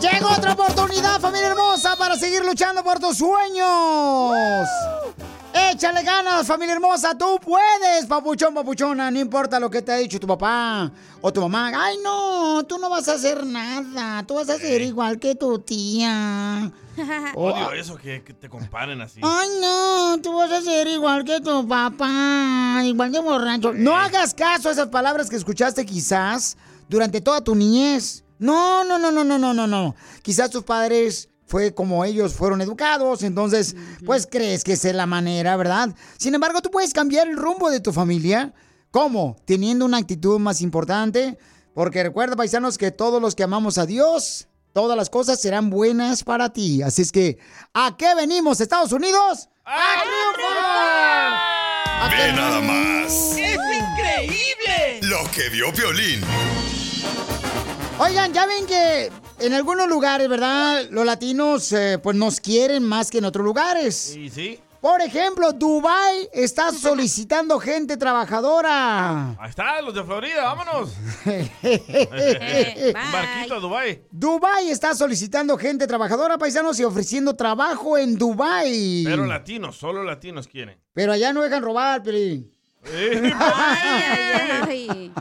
Llega otra oportunidad, familia hermosa, para seguir luchando por tus sueños. Échale ganas, familia hermosa, tú puedes, papuchón, papuchona, no importa lo que te ha dicho tu papá o tu mamá. Ay, no, tú no vas a hacer nada, tú vas a ser igual que tu tía. Odio eso, que, que te comparen así. Ay, no, tú vas a ser igual que tu papá, igual de borracho. No hagas caso a esas palabras que escuchaste quizás durante toda tu niñez. No, no, no, no, no, no, no, no. Quizás tus padres fue como ellos fueron educados, entonces, pues crees que esa es la manera, ¿verdad? Sin embargo, tú puedes cambiar el rumbo de tu familia. ¿Cómo? Teniendo una actitud más importante. Porque recuerda, paisanos, que todos los que amamos a Dios, todas las cosas serán buenas para ti. Así es que, ¿a qué venimos, Estados Unidos? ¡A triunfar! Ve nada más ¡Es increíble! lo que vio Violín. Oigan, ya ven que en algunos lugares, ¿verdad? Los latinos, eh, pues nos quieren más que en otros lugares. Sí, sí. Por ejemplo, Dubai está solicitando gente trabajadora. Ahí está, los de Florida, vámonos. Un barquito a Dubai. Dubai está solicitando gente trabajadora, paisanos, y ofreciendo trabajo en Dubai. Pero latinos, solo latinos quieren. Pero allá no dejan robar, Peli. Eh,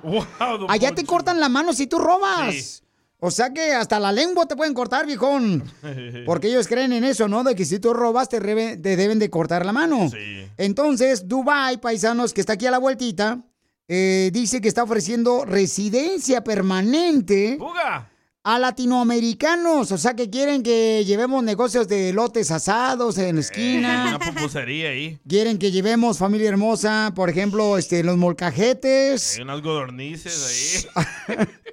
Allá te cortan la mano si tú robas. Sí. O sea que hasta la lengua te pueden cortar, viejón. Porque ellos creen en eso, ¿no? De que si tú robas te, deben de cortar la mano. Sí. Entonces, Dubai, paisanos, que está aquí a la vueltita, eh, dice que está ofreciendo residencia permanente ¡Fuga! a latinoamericanos. O sea que quieren que llevemos negocios de lotes asados en la Una esquina. pupusería ahí. Quieren que llevemos familia hermosa, por ejemplo, este, los molcajetes. Hay unas godornices ahí.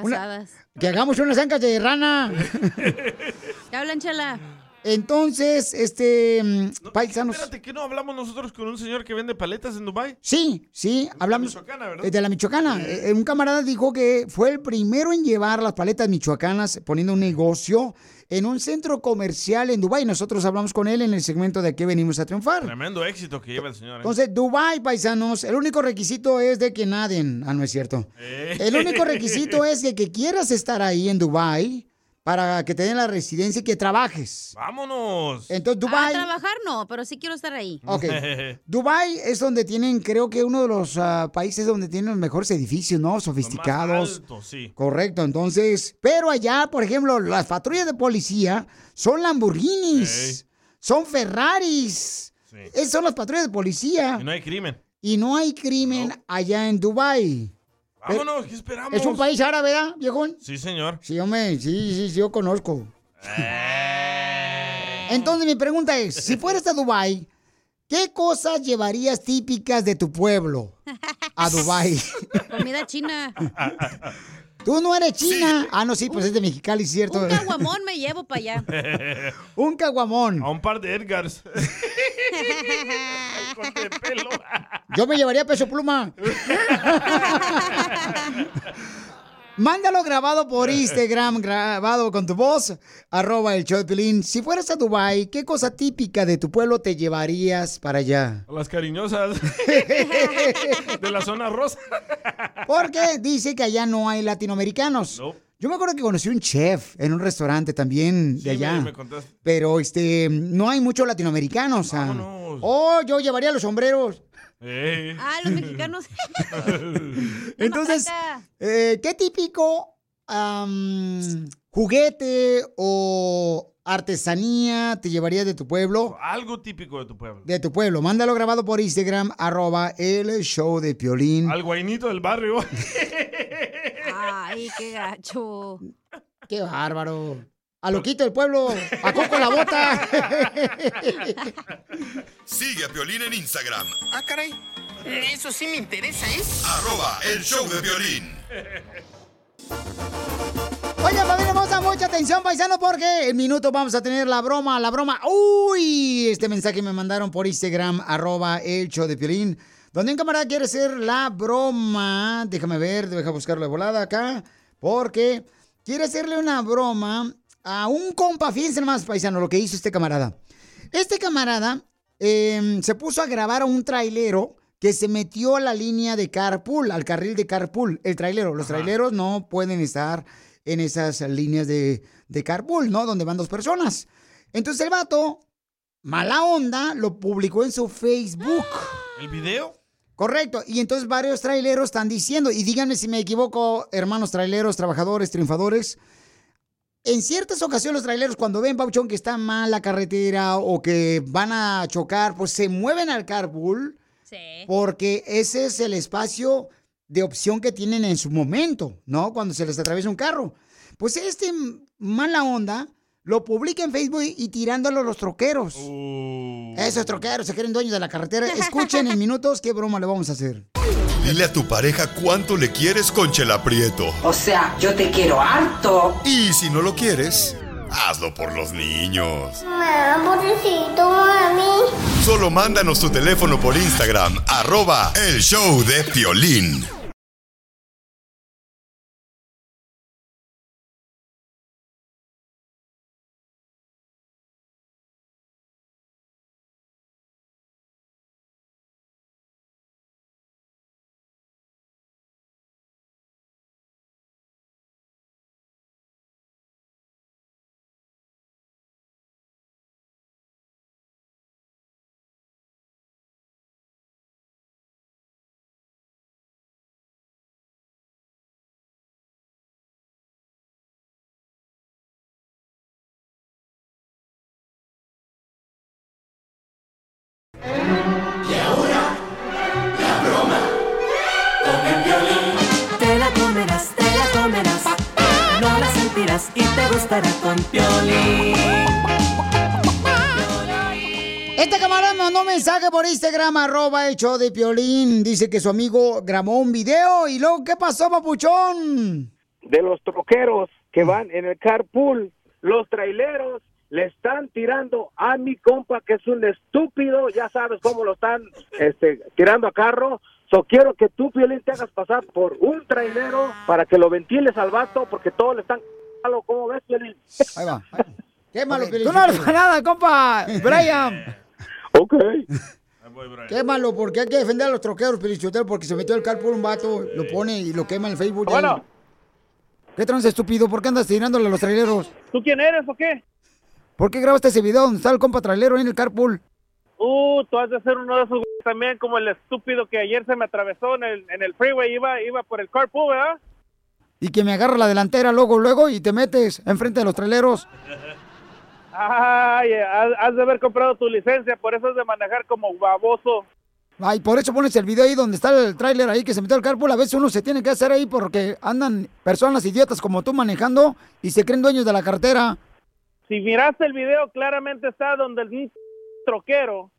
Asadas. Que hagamos unas ancas de rana. ¿Qué hablan, chela? Entonces, este, mm, paisanos. Espérate, ¿qué no hablamos nosotros con un señor que vende paletas en Dubai? Sí, sí, hablamos. Michoacana, ¿verdad? De la Michoacana. Un camarada dijo que fue el primero en llevar las paletas michoacanas poniendo un negocio en un centro comercial en Dubái. Nosotros hablamos con él en el segmento de que venimos a triunfar. Tremendo éxito que lleva el señor. ¿eh? Entonces, Dubai, paisanos, el único requisito es de que naden. Ah, no es cierto. Eh. El único requisito es de que quieras estar ahí en Dubai para que te den la residencia y que trabajes. ¡Vámonos! Entonces, A Dubai... trabajar no, pero sí quiero estar ahí. Ok. Dubai es donde tienen, creo que uno de los ah, países donde tienen los mejores edificios, ¿no? Sofisticados. alto, sí. Correcto, entonces, pero allá, por ejemplo, las patrullas de policía son Lamborghinis, son Ferraris. Sí. Esas son las patrullas de policía. Y no hay crimen. Y no hay crimen allá en Dubai. Vámonos, ¿qué esperamos? Es un país árabe, ¿verdad, viejón? Sí, señor. Sí, hombre, sí, sí, sí, yo conozco. Eh. Entonces mi pregunta es, si fueras a Dubai, ¿qué cosas llevarías típicas de tu pueblo a Dubai? Comida china. Tú no eres china. Ah, no, sí, pues es de Mexicali, cierto. Un caguamón me llevo para allá. Un caguamón. A un par de Edgars. Corte de pelo. Yo me llevaría peso pluma. Mándalo grabado por Instagram, grabado con tu voz, arroba el show de. Si fueras a Dubai, ¿qué cosa típica de tu pueblo te llevarías para allá? Las cariñosas. de la zona rosa. Porque dice que allá no hay latinoamericanos. No. Yo me acuerdo que conocí un chef en un restaurante también de Sí, allá. me- me contaste. Pero este, no hay muchos latinoamericanos. o sea. Oh, yo llevaría los sombreros. Eh. Ah, los mexicanos. Entonces, eh, ¿qué típico am, juguete o artesanía te llevarías de tu pueblo? Algo típico de tu pueblo. De tu pueblo. Mándalo grabado por Instagram, arroba el show de Piolín. Al guainito del barrio. Ay, qué gacho. Qué bárbaro. A loquito del pueblo, a Coco la bota. Sigue a Piolín en Instagram, Ah, caray. Eso sí me interesa, ¿eh? arroba el show de violín. Oigan, familia hermosa, mucha atención, paisano, porque en minutos vamos a tener la broma, la broma. Uy, este mensaje me mandaron por Instagram, arroba el show de Piolín, donde un camarada quiere hacer la broma. Déjame ver, deja buscarlo de volada acá, porque quiere hacerle una broma a un compa. Fíjense más, paisano, lo que hizo este camarada. Este camarada eh, se puso a grabar a un trailero que se metió a la línea de carpool, al carril de carpool, el trailero. Los traileros no pueden estar en esas líneas de, de carpool, ¿no? Donde van dos personas. Entonces el vato, mala onda, lo publicó en su Facebook. ¿El video? Correcto. Y entonces varios traileros están diciendo, y díganme si me equivoco, hermanos traileros, trabajadores, triunfadores. En ciertas ocasiones los traileros cuando ven, Pauchón, que está mal la carretera o que van a chocar, pues se mueven al carpool Sí. porque ese es el espacio de opción que tienen en su momento, ¿no? Cuando se les atraviesa un carro. Pues este mala onda lo publica en Facebook y tirándolo a los troqueros. Esos troqueros se creen dueños de la carretera. Escuchen en minutos qué broma le vamos a hacer. Dile a tu pareja cuánto le quieres con Chela Prieto. O sea, yo te quiero harto. Y si no lo quieres, hazlo por los niños. pobrecito, mami. Solo mándanos tu teléfono por Instagram, arroba el show de Piolín. Gustará con violín. Este camarada me mandó un mensaje por Instagram, arroba el show de Piolín. Dice que su amigo grabó un video y luego, ¿qué pasó, papuchón? de los troqueros que van en el carpool, los traileros le están tirando a mi compa que es un estúpido, ya sabes cómo lo están este, tirando a carro. So quiero que tú, Piolín, te hagas pasar por un trailero para que lo ventiles al vato porque todos le están... ¿Cómo ves, Piolín? Ahí va. Qué malo, Piolín. Tú no eres para nada, compa. Brian. Ok. Qué malo, porque hay que defender a los troqueros, Pelichotel, porque se metió el carpool un vato, lo pone y lo quema en Facebook. Bueno. ¿Qué trans estúpido? ¿Por qué andas tirándole a los traileros? ¿Tú quién eres o qué? ¿Por qué grabaste ese video donde está el compa trailero ahí en el carpool? Uh, tú has de ser uno de esos güeyes también como el estúpido que ayer se me atravesó en el, en el freeway, iba, iba por el carpool, ¿verdad? Y que me agarra la delantera luego, luego y te metes enfrente de los traileros. Ay, has, de haber comprado tu licencia, por eso es de manejar como baboso. Ay, por eso pones el video ahí donde está el tráiler ahí que se metió el carpool. A veces uno se tiene que hacer ahí porque andan personas idiotas como tú manejando y se creen dueños de la cartera. Si miraste el video, claramente está donde el troquero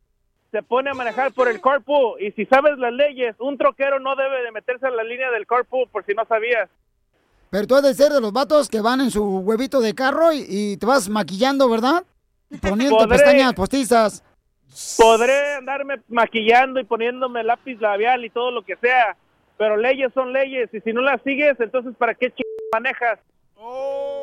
se pone a manejar por el carpool. Y si sabes las leyes, un troquero no debe de meterse en la línea del carpool, por si no sabías. Pero tú has de ser de los vatos que van en su huevito de carro y, y te vas maquillando, ¿verdad? Y Poniendo Podré. pestañas postizas. Podré andarme maquillando y poniéndome lápiz labial y todo lo que sea, pero leyes son leyes. Y si no las sigues, entonces ¿para qué ch manejas?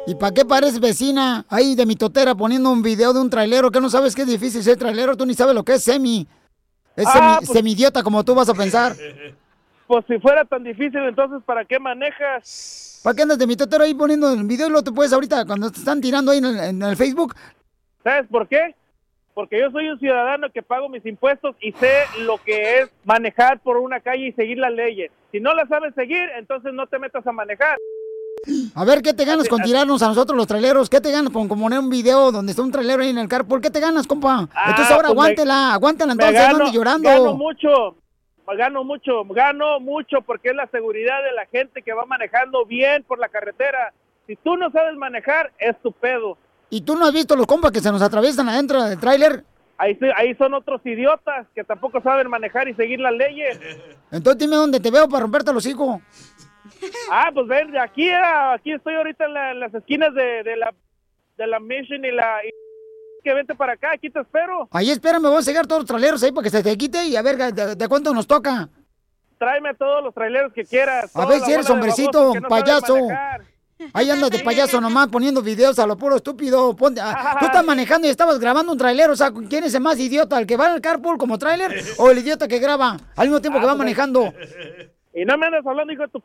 ¿Y para qué pareces vecina ahí de mi totera poniendo un video de un trailero que no sabes que es difícil ser trailero? Tú ni sabes lo que es semi. Es Ah, semi, pues- como tú vas a pensar. Pues si fuera tan difícil, entonces ¿para qué manejas? ¿Para qué andas de mitotero ahí poniendo el video y lo te puedes ahorita cuando te están tirando ahí en el, en el Facebook? ¿Sabes por qué? Porque yo soy un ciudadano que pago mis impuestos y sé lo que es manejar por una calle y seguir las leyes. Si no las sabes seguir, entonces no te metas a manejar. A ver, ¿qué te ganas con tirarnos a nosotros los traileros? ¿Qué te ganas con poner un video donde está un trailero ahí en el carpool? ¿Qué te ganas, compa? Ah, entonces ahora pues me- aguántela, aguántela Me entonces, no gano, llorando. gano mucho, gano mucho, gano mucho porque es la seguridad de la gente que va manejando bien por la carretera. Si tú no sabes manejar, es tu pedo. ¿Y tú no has visto los compas que se nos atraviesan adentro del tráiler? Ahí, ahí son otros idiotas que tampoco saben manejar y seguir las leyes. Entonces dime dónde te veo para romperte los hijos. Ah, pues ven, aquí a aquí estoy ahorita en, la- en las esquinas de, de la de la Mission y la y- que vente para acá, aquí te espero. Ahí espérame, vamos a seguir todos los traileros ahí para que se te quite y a ver de, de cuánto nos toca. Tráeme a todos los traileros que quieras. A ver si eres hombrecito, no payaso. Ahí andas de payaso nomás poniendo videos a lo puro estúpido. Ponte- ah, tú estás manejando y estabas grabando un trailero. O sea, ¿quién es el más idiota? ¿El que va el carpool como trailer o el idiota que graba al mismo tiempo que Ah, va pues, manejando? Y no me andas hablando, hijo de tu...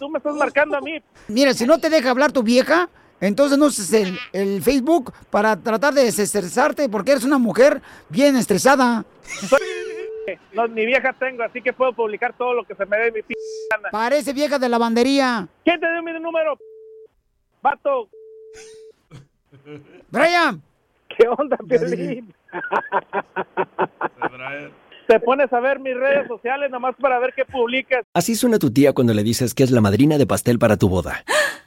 Tú me estás marcando a mí. Mira, si no te deja hablar tu vieja, entonces no uses el, el Facebook para tratar de desestresarte porque eres una mujer bien estresada. No, ni vieja tengo, así que puedo publicar todo lo que se me dé mi p. Parece vieja de lavandería. ¿Quién te dio mi número? Vato. Brian. ¿Qué onda, Piolín? Te pones a ver mis redes sociales nomás para ver qué publicas. Así suena tu tía cuando le dices que es la madrina de pastel para tu boda.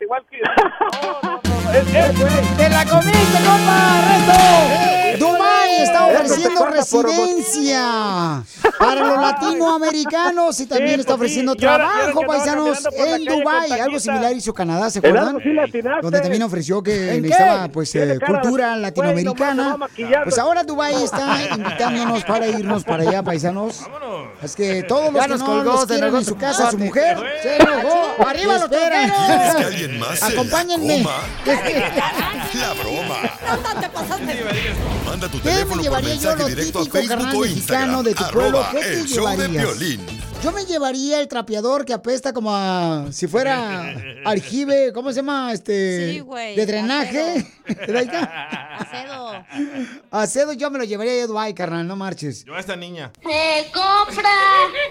Igual que... No, no, ¡Te la comiste, compa! ¡Reto! Está ofreciendo residencia para los latinoamericanos y también Sí, está pues sí. ofreciendo trabajo, paisanos, en Dubái. Algo similar hizo Canadá, ¿se acuerdan? Donde también ofreció que necesitaba pues eh, cultura latinoamericana. Pues ahora Dubái está invitándonos para irnos para allá, paisanos. Es que todos los que no los quieren en su casa, su mujer, se enojó. ¡Arriba los ¿Quieres que toreros! alguien más se la Acompáñenme. La broma. Manda tu ¿Qué me teléfono por llevaría yo mensaje lo directo a típico Facebook carnal o mexicano Instagram. de tu pueblo? ¿Qué te el show de llevarías? Yo me llevaría el trapeador que apesta como a si fuera aljibe, ¿cómo se llama? Este Sí, güey, de drenaje. Acedo. Acedo yo me lo llevaría a Dubái, carnal, no marches. Yo a esta niña. Se compra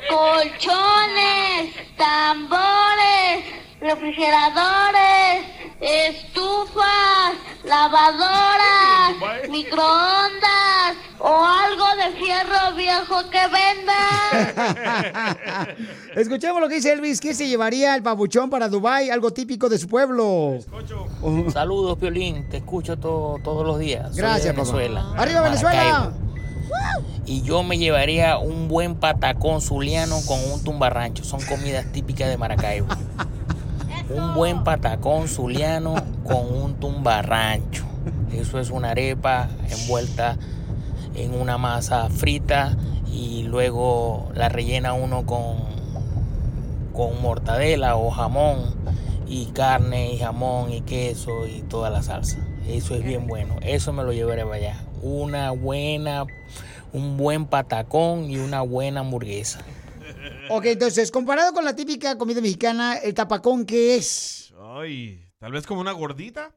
colchones, tambores, refrigeradores, estufas, lavadoras, microondas o algo de fierro viejo que venda. Escuchemos lo que dice Elvis, ¿qué se llevaría el pabuchón para Dubái? Algo típico de su pueblo. Saludos, Piolín. Te escucho to- todos los días. Soy de Gracias, papá. Venezuela. ¡Arriba, Venezuela! Y yo me llevaría un buen patacón zuliano con un tumbarrancho. Son comidas típicas de Maracaibo. Un buen patacón zuliano con un tumbarrancho. Eso es una arepa envuelta en una masa frita y luego la rellena uno con, con mortadela o jamón y carne y jamón y queso y toda la salsa. Eso es bien bueno. Eso me lo llevaré para allá. Una buena, un buen patacón y una buena hamburguesa. Ok, entonces, comparado con la típica comida mexicana, ¿el tapacón qué es? Ay, tal vez como una gordita.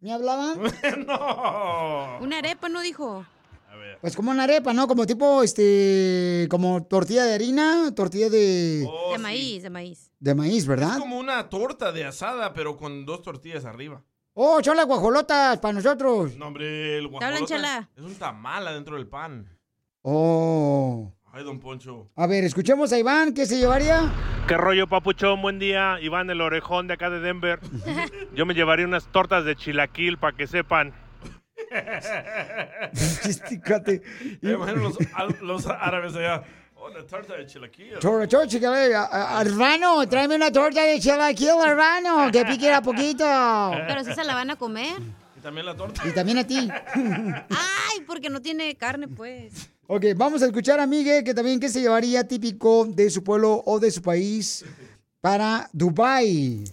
¿Me hablaban? no. Una arepa, ¿no dijo? A ver. Pues como una arepa, ¿no? Como tipo, este, como tortilla de harina, tortilla de, de maíz, de maíz. de maíz, Es ¿verdad? como una torta de asada, pero con dos tortillas arriba. Oh, las guajolotas para nosotros. No, hombre, el chala? es un tamal adentro del pan. Oh. Ay, don Poncho. A ver, escuchemos a Iván, ¿qué se llevaría? ¿Qué rollo, papuchón? Buen día. Iván, el orejón de acá de Denver. Yo me llevaría unas tortas de chilaquil para que sepan. Chisticate. Me imagino los, los árabes allá. Oh, la torta de chilaquil. Torta, chilaquil. A- a- Hermano, tráeme una torta de chilaquil, hermano, que pique poquito. Pero si se la van a comer. Y también la torta. Y también a ti. Ay, porque no tiene carne, pues. Ok, vamos a escuchar a Miguel, que también qué se llevaría típico de su pueblo o de su país para Dubai.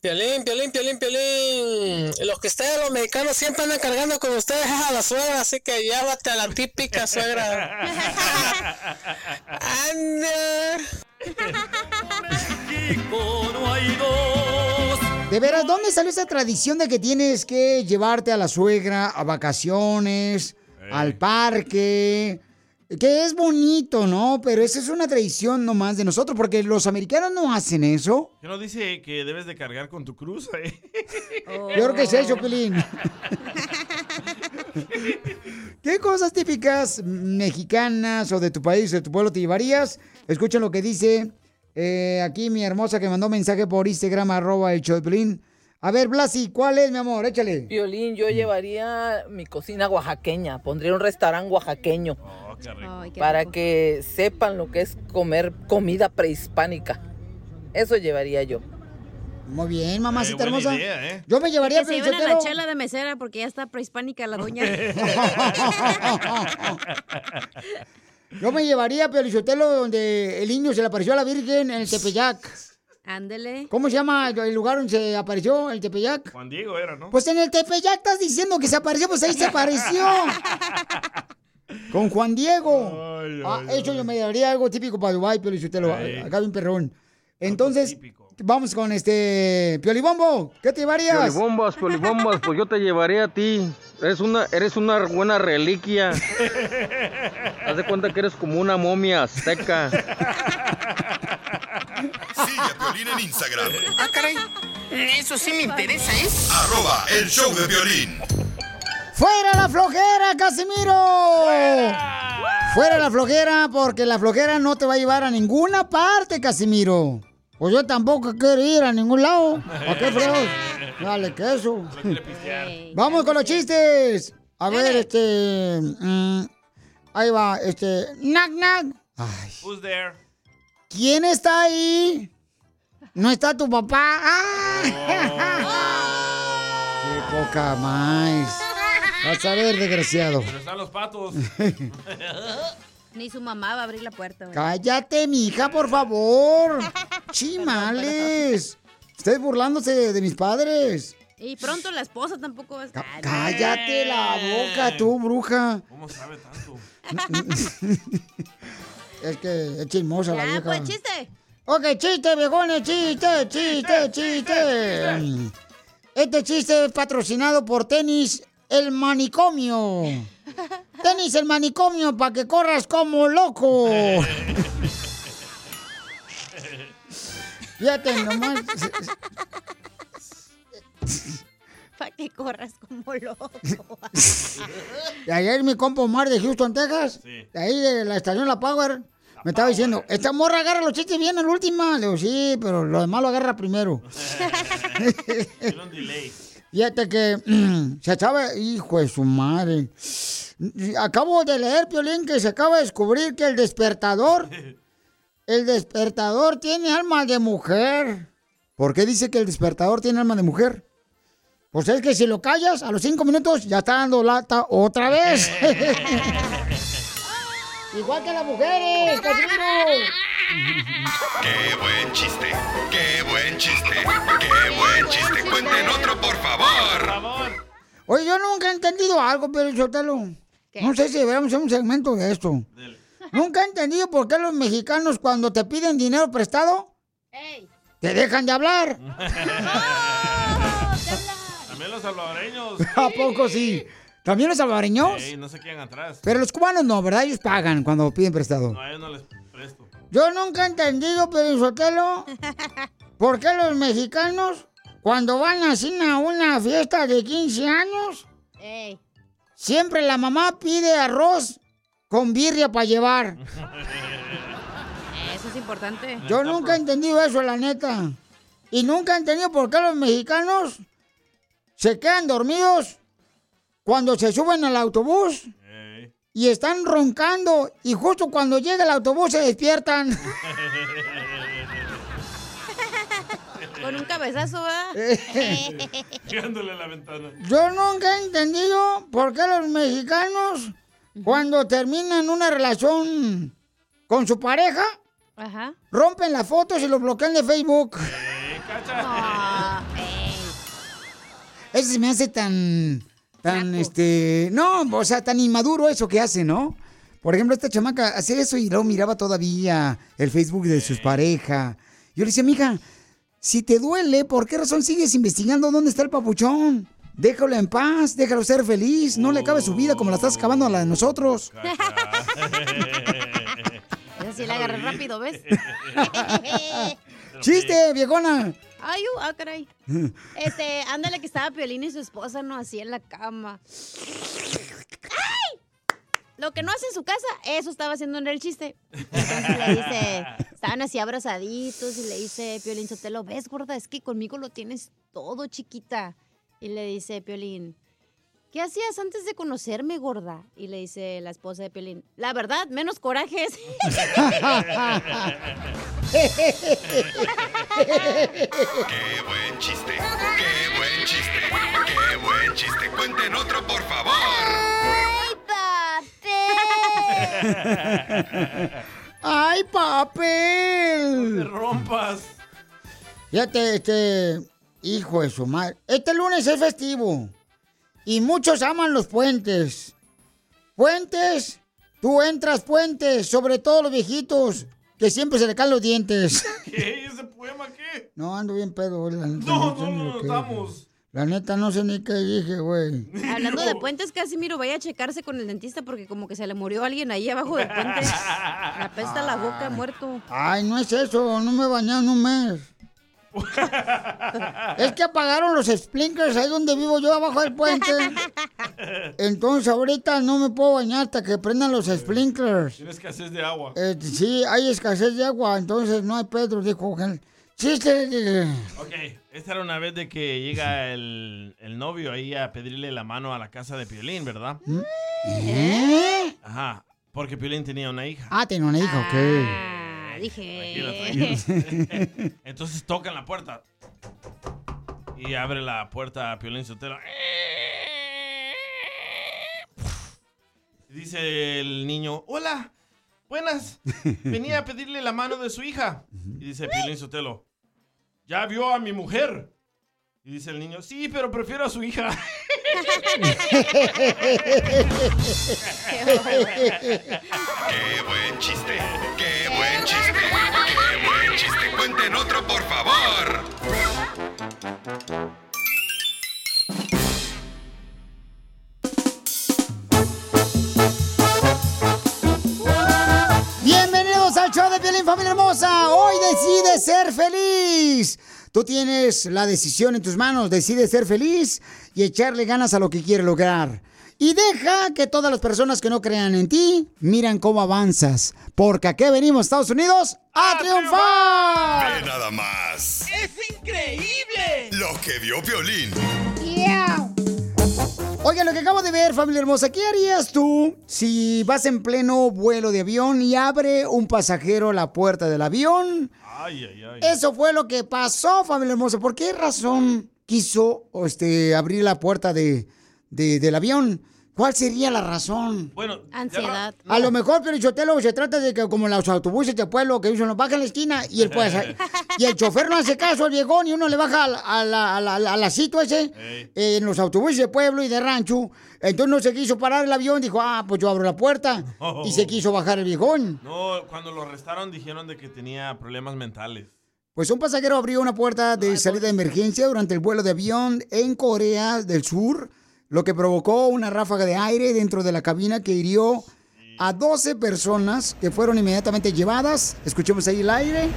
Piolín, piolín, piolín, piolín. Los que ustedes, los mexicanos, siempre andan cargando con ustedes a la suegra, así que llévate a la típica suegra. Anda. De veras, ¿dónde salió esa tradición de que tienes que llevarte a la suegra a vacaciones, al parque? Que es bonito, ¿no? Pero esa es una tradición nomás de nosotros, porque los americanos no hacen eso. ¿Qué no dice que debes de cargar con tu cruz? eh? Yo creo que es eso, Pelín. ¿Qué cosas típicas mexicanas o de tu país, de tu pueblo te llevarías? Escuchen lo que dice eh, aquí mi hermosa que mandó mensaje por Instagram, arroba el Pelín. A ver, Blasi, ¿cuál es, mi amor? Échale. Violín, yo llevaría mi cocina oaxaqueña, pondría un restaurante oaxaqueño para que sepan lo que es comer comida prehispánica. Eso llevaría yo. Muy bien, mamacita Eh, hermosa. idea, ¿eh? Yo me llevaría Que se lleven a la chela de mesera porque ya está prehispánica la doña. Yo me llevaría a donde el niño se le apareció a la Virgen en el Tepeyac. Ándele. ¿Cómo se llama el lugar donde se apareció el Tepeyac? Juan Diego era, ¿no? Pues en el Tepeyac estás diciendo que se apareció, pues ahí se apareció. Con Juan Diego. ah, eso yo me llevaría algo típico para Dubái, Pelichotelo. Ay. Acá bien perrón. Entonces, vamos con este Piolibombo. ¿Qué te llevarías? Piolibombas, piolibombas, pues yo te llevaría a ti. Eres una, eres una buena reliquia. Haz de cuenta que eres como una momia azteca. Sigue a Piolín en Instagram. Ah, caray. Eso sí me interesa, ¿eh? Arroba el show de violín. ¡Fuera la flojera, Casimiro! ¡Fuera! la flojera, porque la flojera no te va a llevar a ninguna parte, Casimiro. Pues yo tampoco quiero ir a ningún lado. ¿A qué? Dale, queso. Vamos con los chistes. A ver, este... mm, ahí va, este... Nac, nac. Ay, Who's there? ¿Quién está ahí? ¿No está tu papá? ¡Ay! ¡Qué poca más! Vas a ver, desgraciado. Pero están los patos. Ni su mamá va a abrir la puerta. güey. Cállate, mija, por favor. Chimales. Ustedes burlándose de mis padres. Y pronto la esposa tampoco va a estar. Cállate la boca, tú, bruja. ¿Cómo sabe tanto? Es que es chismosa la Ya, vieja. pues, chiste. Ok, chiste, viejones, chiste, chiste, chiste. Este chiste es patrocinado por Tenis El Manicomio. Tenis El Manicomio para que corras como loco. Fíjate nomás. Para que corras como loco. Y ayer mi compa Omar de Houston, Texas, de ahí de la estación La Power, me estaba diciendo, esta morra agarra los chistes bien en la última. Le digo, sí, pero lo demás lo agarra primero. Tiene un delay. Fíjate que se acaba, hijo de su madre. Acabo de leer, Piolín, que se acaba de descubrir que el despertador, el despertador tiene alma de mujer. ¿Por qué dice que el despertador tiene alma de mujer? Pues es que si lo callas, a los cinco minutos ya está dando lata otra vez. Igual que las mujeres, Casimiro. Qué buen chiste, qué buen chiste, qué buen chiste. Cuenten otro, por favor. Oye, yo nunca he entendido algo, pero Sotelo. No sé si deberíamos hacer un segmento de esto. Nunca he entendido por qué los mexicanos cuando te piden dinero prestado, te dejan de hablar. También los salvadoreños. ¿A poco sí? ¿También los salvadoreños? Ey, no se quedan atrás. Pero los cubanos no, ¿verdad? Ellos pagan cuando piden prestado. No, a ellos no les presto. Yo nunca he entendido, Sotelo, por qué los mexicanos, cuando van así a una fiesta de 15 años, Ey. siempre la mamá pide arroz con birria para llevar. Eso es importante. Yo nunca he entendido eso, la neta. Y nunca he entendido por qué los mexicanos se quedan dormidos cuando se suben al autobús y están roncando y justo cuando llega el autobús se despiertan. Con un cabezazo, ¿verdad? Pegándole a la ventana. Yo nunca he entendido por qué los mexicanos cuando terminan una relación con su pareja Ajá. rompen las fotos y los bloquean de Facebook. Ah, Eso se me hace tan, tan, este, no, o sea, tan inmaduro eso que hace, ¿no? Por ejemplo, esta chamaca hacía eso y luego miraba todavía el Facebook de sus parejas. Yo le decía, mija, si te duele, ¿por qué razón sigues investigando dónde está el papuchón? Déjalo en paz, déjalo ser feliz, no le acabe su vida como la estás acabando a la de nosotros. Esa sí la agarré rápido, ¿ves? ¡Chiste, viejona! Ay, uh, ah, caray. Este, ándale que estaba Piolín y su esposa, no, así en la cama. ¡Ay! Lo que no hace en su casa, eso estaba haciendo en el chiste. Entonces le dice, estaban así abrazaditos y le dice Piolín Sotelo, ves, gorda, es que conmigo lo tienes todo, chiquita. Y le dice Piolín, ¿qué hacías antes de conocerme, gorda? Y le dice la esposa de Piolín, la verdad, menos corajes. ¡Qué buen chiste! ¡Qué buen chiste! ¡Qué buen chiste! ¡Cuenten otro, por favor! ¡Ay, papel! No te rompas. Fíjate, este, hijo de su madre. Este lunes es festivo. Y muchos aman los puentes. Puentes, tú entras puentes, sobre todo los viejitos, que siempre se le caen los dientes. ¿Qué? ¿Ese poema qué? No, ando bien pedo, la neta, No, no, ni no, no, estamos. La neta, no sé ni qué dije, güey. Hablando de puentes, Casimiro, vaya a checarse con el dentista porque como que se le murió alguien ahí abajo del puente. Me apesta la boca, muerto. Ay, no es eso, no me he bañado en un mes. Es que apagaron los sprinklers ahí donde vivo yo, abajo del puente. Entonces ahorita no me puedo bañar hasta que prendan los sprinklers. Tienes escasez de agua. Eh, sí, hay escasez de agua, entonces no hay Pedro, dijo. Chiste. Ok, esta era una vez de que llega el, el novio ahí a pedirle la mano a la casa de Piolín, ¿verdad? ¿Eh? Ajá, porque Piolín tenía una hija. Ah, tiene una hija, ok. Dije. Tranquila. Entonces tocan la puerta. Y abre la puerta a Piolín Sotelo. Dice el niño, hola, buenas. Venía a pedirle la mano de su hija. Y dice Piolín Sotelo, ya vio a mi mujer. Y dice el niño, sí, pero prefiero a su hija. ¡Qué buen chiste! ¡Qué buen chiste! ¡Qué buen chiste! ¡Cuenten otro, por favor! Bienvenidos al show de Piolín, familia hermosa. Hoy decide ser feliz. Tú tienes la decisión en tus manos. Decide ser feliz y echarle ganas a lo que quieres lograr. Y deja que todas las personas que no crean en ti miran cómo avanzas. Porque aquí venimos, Estados Unidos, a triunfar. Ve nada más. ¡Es increíble! Lo que vio Violín. Oiga, lo que acabo de ver, familia hermosa, ¿qué harías tú si vas en pleno vuelo de avión y abre un pasajero la puerta del avión? Ay, ay, ay. Eso fue lo que pasó, familia hermosa. ¿Por qué razón quiso este, abrir la puerta de, de- del avión? ¿Cuál sería la razón? Bueno, Ansiedad. A lo mejor, pero Chotelo, se trata de que como los autobuses de pueblo que dicen, nos baja en la esquina y el, pues, y el chofer no hace caso al viejón y uno le baja a la- a la- a la cito ese eh, en los autobuses de pueblo y de rancho. Entonces no se quiso parar el avión, dijo, ah, pues yo abro la puerta. Oh. Y se quiso bajar el viejón. No, cuando lo arrestaron dijeron de que tenía problemas mentales. Pues un pasajero abrió una puerta de salida de emergencia durante el vuelo de avión en Corea del Sur. Lo que provocó una ráfaga de aire dentro de la cabina que hirió a 12 personas que fueron inmediatamente llevadas. Escuchemos ahí el aire.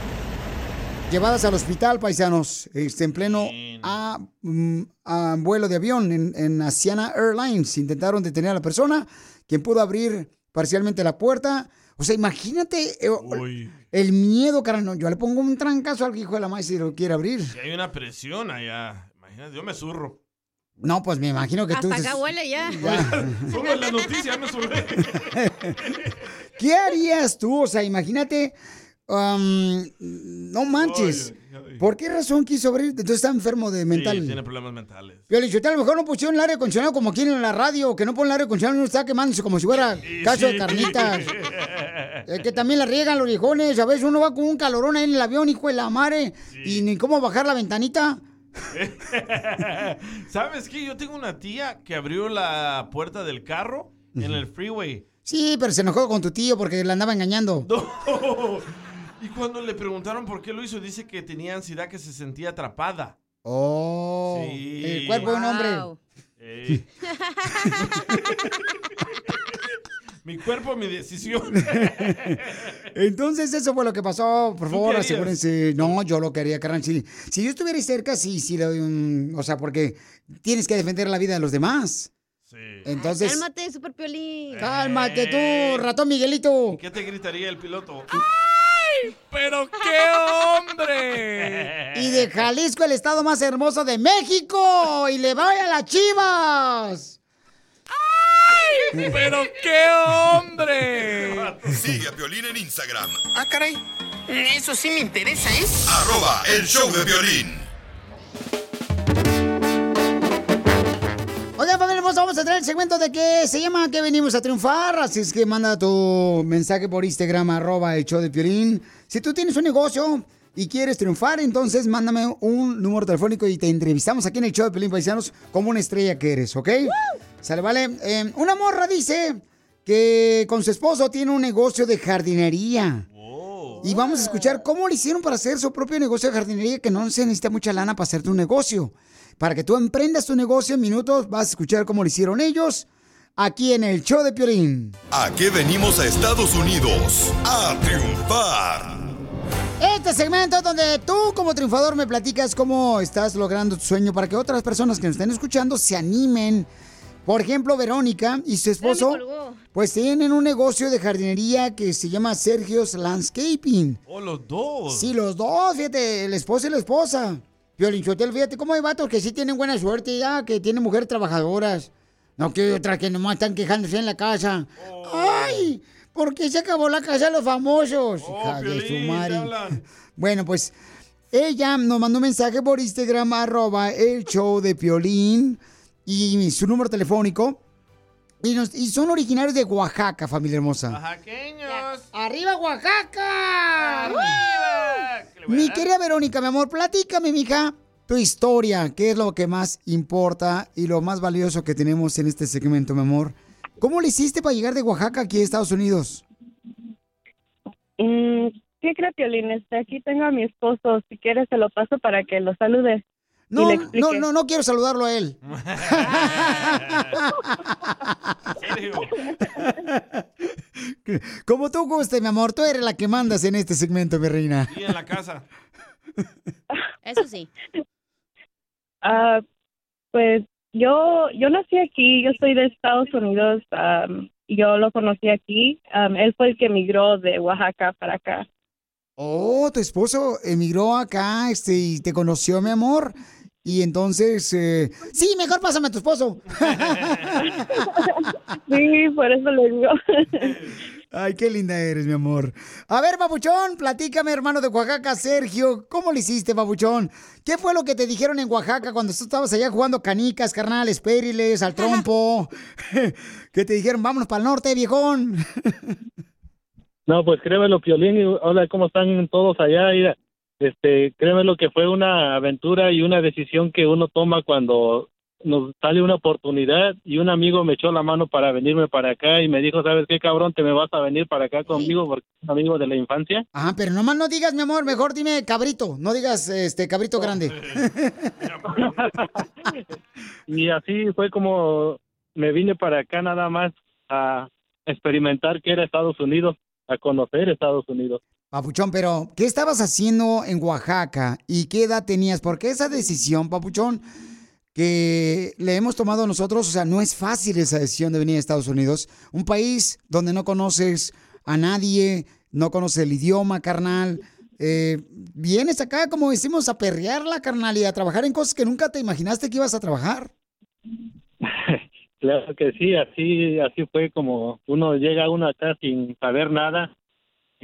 Llevadas al hospital, paisanos, este, en pleno a, mm, a vuelo de avión en, en Asiana Airlines. Intentaron detener a la persona, quien pudo abrir parcialmente la puerta. O sea, imagínate eh, el miedo, carnal. Yo le pongo un trancazo al hijo de la madre si lo quiere abrir. Si hay una presión allá, imagínate, yo me zurro. No, pues me imagino que tú... Hasta acá huele ya. Solo en la noticia me. ¿Qué harías tú? O sea, imagínate, um, no manches. ¿Por qué razón quiso abrir? Entonces está enfermo de mental. Sí, tiene problemas mentales. Piolín, Sotelo, a lo mejor no pusieron el aire acondicionado como aquí en la radio, que no ponen el aire acondicionado y no está quemándose como si fuera caso de carnitas. Es que también la riegan los viejones. A veces uno va con un calorón ahí en el avión, hijo de la madre, y ni cómo bajar la ventanita. ¿Sabes qué? Yo tengo una tía que abrió la puerta del carro en el freeway. Sí, pero se enojó con tu tío porque la andaba engañando. Y cuando le preguntaron por qué lo hizo, dice que tenía ansiedad, que se sentía atrapada. Oh, Sí. el cuerpo de un hombre. mi cuerpo, mi decisión. Entonces eso fue lo que pasó. Por ¿Tú favor, asegúrense. No, yo lo quería, carnal. Si, si yo estuviera ahí cerca, sí, sí. le doy un- o sea, porque tienes que defender la vida de los demás. Entonces, Cálmate, super piolín. cálmate tú, ratón Miguelito. ¿Qué te gritaría el piloto? ¡Pero qué hombre! Y de Jalisco, el estado más hermoso de México. Y le vaya a las chivas. ¡Pero qué hombre! Sigue a Violín en Instagram. Ah, caray. Eso sí me interesa, ¿eh? Arroba el show de violín. Oigan, familia hermosa, vamos a traer el segmento de que se llama que venimos a triunfar. Así es que manda tu mensaje por Instagram, arroba el show de Piolín. Si tú tienes un negocio y quieres triunfar, entonces mándame un número telefónico y te entrevistamos aquí en el show de Piolín Paisanos como una estrella que eres, ¿ok? Sale, vale. Eh, una morra dice que con su esposo tiene un negocio de jardinería. Y vamos a escuchar cómo le hicieron para hacer su propio negocio de jardinería, que no se necesita mucha lana para hacer tu negocio. Para que tú emprendas tu negocio en minutos, vas a escuchar cómo lo hicieron ellos aquí en el show de Piorín. ¿A qué venimos a Estados Unidos? A triunfar. Este segmento es donde tú como triunfador me platicas cómo estás logrando tu sueño para que otras personas que nos estén escuchando se animen. Por ejemplo, Verónica y su esposo, pues tienen un negocio de jardinería que se llama Sergio's Landscaping. Oh, los dos. Sí, los dos, fíjate, el esposo y la esposa. Violín Sotelo, fíjate cómo hay vatos que sí tienen buena suerte ya, que tienen mujeres trabajadoras. No que hay otras que nomás están quejándose en la casa. ¡Ay! ¿Por qué se acabó la casa de los famosos? Hija de su madre. Bueno, pues ella nos mandó un mensaje por Instagram, arroba el show de Piolín y su número telefónico. Y, nos- y son originarios de Oaxaca, familia hermosa. Oaxaqueños. ¡Arriba, Oaxaca! ¡Arriba! Mi querida Verónica, mi amor, platícame, mija, tu historia, qué es lo que más importa y lo más valioso que tenemos en este segmento, mi amor. ¿Cómo le hiciste para llegar de Oaxaca aquí a Estados Unidos? Mm, ¿Qué cree, Piolín? Este, aquí tengo a mi esposo. Si quieres, se lo paso para que lo salude. No, no, no, no quiero saludarlo a él. Como tú guste, mi amor, tú eres la que mandas en este segmento, mi reina. Y en la casa. Eso sí. Ah, pues yo, yo nací aquí, yo soy de Estados Unidos. am, yo lo conocí aquí. Él fue el que emigró de Oaxaca para acá. Oh, tu esposo emigró acá, este, y te conoció, mi amor. Y entonces, eh, sí, mejor pásame a tu esposo. sí, por eso le digo. Ay, qué linda eres, mi amor. A ver, Papuchón, platícame, hermano de Oaxaca, Sergio. ¿Cómo le hiciste, Papuchón? ¿Qué fue lo que te dijeron en Oaxaca cuando tú estabas allá jugando canicas, carnales, périles, al trompo? que te dijeron, vámonos para el norte, viejón. No, pues créemelo, Piolín, y hola, ¿cómo están todos allá? Este, créemelo que fue una aventura y una decisión que uno toma cuando nos sale una oportunidad y un amigo me echó la mano para venirme para acá y me dijo, ¿sabes qué, cabrón? Te me vas a venir para acá conmigo porque es un amigo de la infancia. Ajá, pero nomás no digas, mi amor, mejor dime cabrito, no digas este cabrito grande. Y así fue como me vine para acá nada más a experimentar qué era Estados Unidos, a conocer Estados Unidos. Papuchón, pero ¿qué estabas haciendo en Oaxaca y qué edad tenías? Porque esa decisión, Papuchón, que le hemos tomado nosotros, o sea, no es fácil esa decisión de venir a Estados Unidos, un país donde no conoces a nadie, no conoces el idioma, carnal. Eh, vienes acá, como decimos, a perrearla, carnal, y a trabajar en cosas que nunca te imaginaste que ibas a trabajar. Claro que sí, así así fue como uno llega uno acá sin saber nada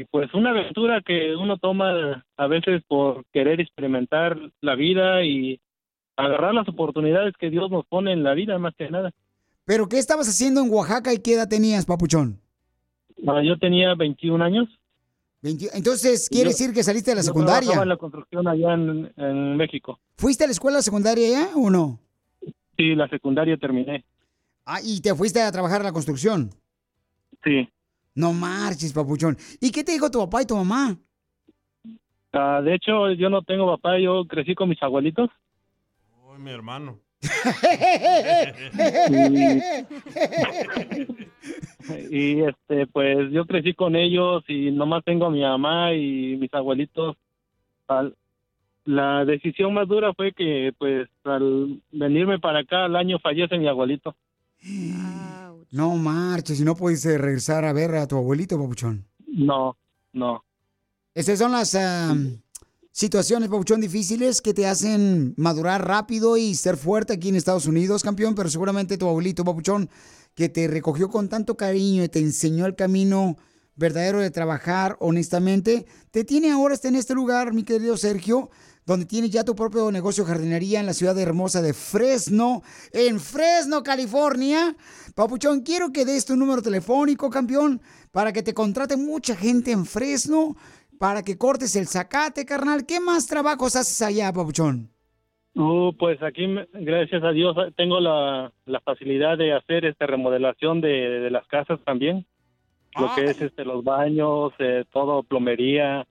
y pues una aventura que uno toma a veces por querer experimentar la vida y agarrar las oportunidades que Dios nos pone en la vida más que nada. ¿Pero qué estabas haciendo en Oaxaca y qué edad tenías, Papuchón? Ah, yo tenía 21 años. 20 Entonces, quiere Yo- decir que saliste de la yo secundaria. trabajaba en la construcción allá en, en México. ¿Fuiste a la escuela secundaria ya o no? Sí, la secundaria terminé. Ah, y te fuiste a trabajar a la construcción. Sí. No marches, papuchón. ¿Y qué te dijo tu papá y tu mamá? Ah, de hecho, yo no tengo papá, yo crecí con mis abuelitos. Uy, mi hermano. y este pues yo crecí con ellos y nomás tengo a mi mamá y mis abuelitos Al- la decisión más dura fue que pues al venirme para acá al año fallece mi abuelito No marches, y no puedes eh, regresar a ver a tu abuelito, papuchón. no no Esas son las ah, situaciones, papuchón, difíciles que te hacen madurar rápido y ser fuerte aquí en Estados Unidos, campeón, pero seguramente tu abuelito, papuchón, que te recogió con tanto cariño y te enseñó el camino verdadero de trabajar honestamente, te tiene ahora en este lugar, mi querido Sergio, donde tienes ya tu propio negocio de jardinería en la ciudad hermosa de Fresno, en Fresno, California. Papuchón, quiero que des tu número telefónico, campeón, para que te contrate mucha gente en Fresno, para que cortes el zacate, carnal. ¿Qué más trabajos haces allá, Papuchón? Uh, pues aquí gracias a Dios tengo la, la facilidad de hacer esta remodelación de, de las casas también lo que es este los baños eh, todo plomería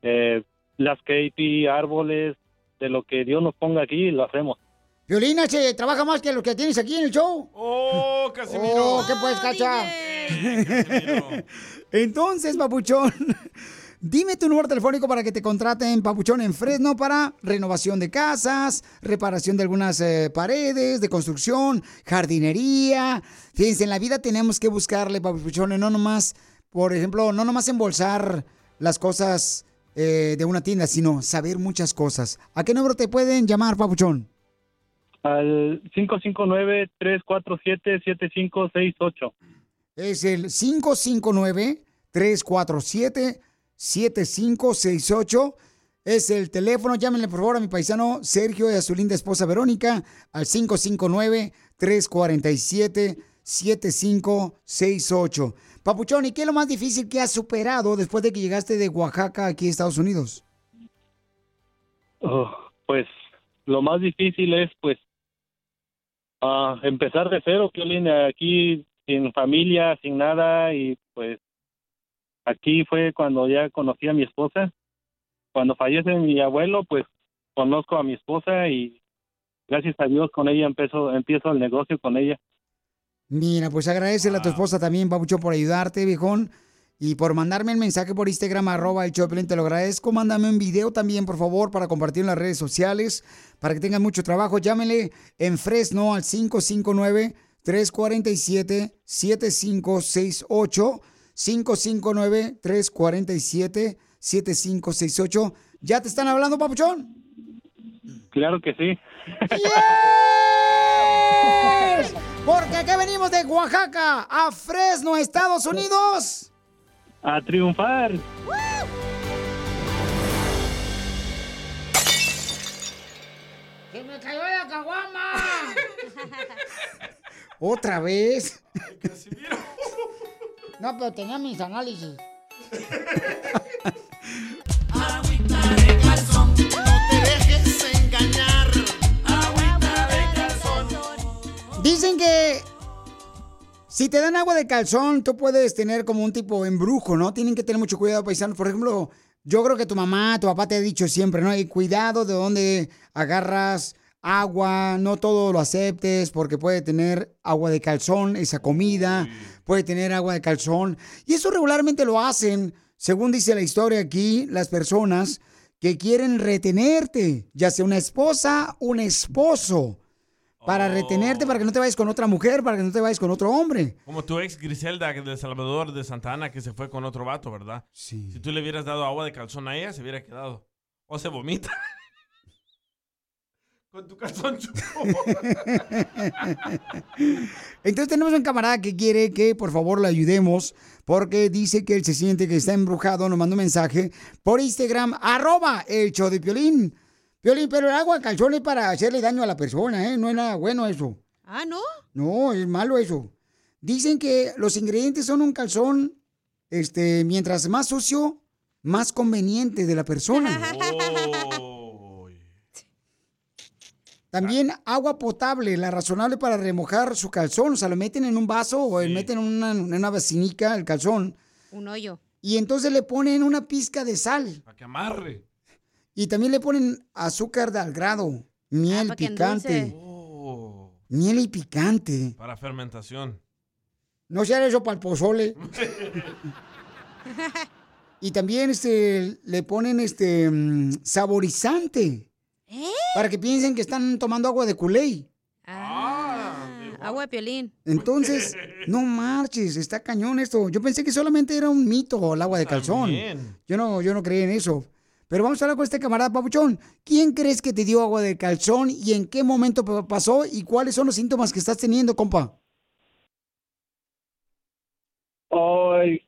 eh, las KP, árboles, de lo que Dios nos ponga aquí, lo hacemos. Violina, se trabaja más que lo que tienes aquí en el show. ¡Oh, Casimiro! Oh, ¿qué puedes, cacha? Entonces, Papuchón, dime tu número telefónico para que te contraten, Papuchón, en Fresno para renovación de casas, reparación de algunas eh, paredes, de construcción, jardinería. Fíjense, en la vida tenemos que buscarle, Papuchón, no nomás, por ejemplo, no nomás embolsar las cosas eh, de una tienda, sino saber muchas cosas. ¿A qué número te pueden llamar, Papuchón? Al 559-347-7568. Es el 559-347-7568. Es el teléfono. Llámenle por favor a mi paisano Sergio y a su linda esposa Verónica al 559-347-7568. Papuchón, ¿y qué es lo más difícil que has superado después de que llegaste de Oaxaca aquí a Estados Unidos? Oh, pues lo más difícil es pues ah, empezar de cero, Piolín, aquí sin familia, sin nada y pues aquí fue cuando ya conocí a mi esposa. Cuando fallece mi abuelo, pues conozco a mi esposa y gracias a Dios con ella empiezo, empiezo el negocio con ella. Mira, pues agradecele a tu esposa también, Papuchón, por ayudarte, viejón. Y por mandarme el mensaje por Instagram, arroba el Choplin, te lo agradezco. Mándame un video también, por favor, para compartir en las redes sociales, para que tengan mucho trabajo. Llámenle en Fresno al 559-347-7568. 559-347-7568. ¿Ya te están hablando, Papuchón? Claro que sí. Porque acá venimos de Oaxaca a Fresno, Estados Unidos. A triunfar. ¡Se me cayó la caguama! ¿Otra vez? No, pero tenía mis análisis. Si te dan agua de calzón, tú puedes tener como un tipo embrujo, ¿no? Tienen que tener mucho cuidado, paisanos. Por ejemplo, yo creo que tu mamá, tu papá te ha dicho siempre, ¿no? Y cuidado de dónde agarras agua, no todo lo aceptes porque puede tener agua de calzón, esa comida, puede tener agua de calzón. Y eso regularmente lo hacen, según dice la historia aquí, las personas que quieren retenerte, ya sea una esposa, un esposo, para retenerte, para que no te vayas con otra mujer, para que no te vayas con otro hombre. Como tu ex Griselda de El Salvador de Santa Ana que se fue con otro vato, ¿verdad? Sí. Si tú le hubieras dado agua de calzón a ella, se hubiera quedado. O se vomita. con tu calzón chupo. Entonces tenemos un camarada que quiere que por favor le ayudemos porque dice que él se siente que está embrujado. Nos manda un mensaje por Instagram, arroba el show de Piolín. Piolín, pero el agua de calzón es para hacerle daño a la persona, ¿eh? No es nada bueno eso. Ah, ¿no? No, es malo eso. Dicen que los ingredientes son un calzón, este, mientras más sucio, más conveniente de la persona. También agua potable, la razonable para remojar su calzón. O sea, lo meten en un vaso o le meten en una, en una vacinica el calzón. Un hoyo. Y entonces le ponen una pizca de sal. Para que amarre. Y también le ponen azúcar de al grado, miel que picante. endulce. Miel y picante. Para fermentación. No sea eso para el pozole. Y también este, le ponen este mm, saborizante. Para que piensen que están tomando agua de culé. Agua de piolín. Entonces, no marches, está cañón esto. Yo pensé que solamente era un mito el agua de calzón. También. Yo no, yo no creía en eso. Pero vamos a hablar con este camarada Papuchón. ¿Quién crees que te dio agua de calzón y en qué momento pa- pasó y cuáles son los síntomas que estás teniendo, compa? Ay,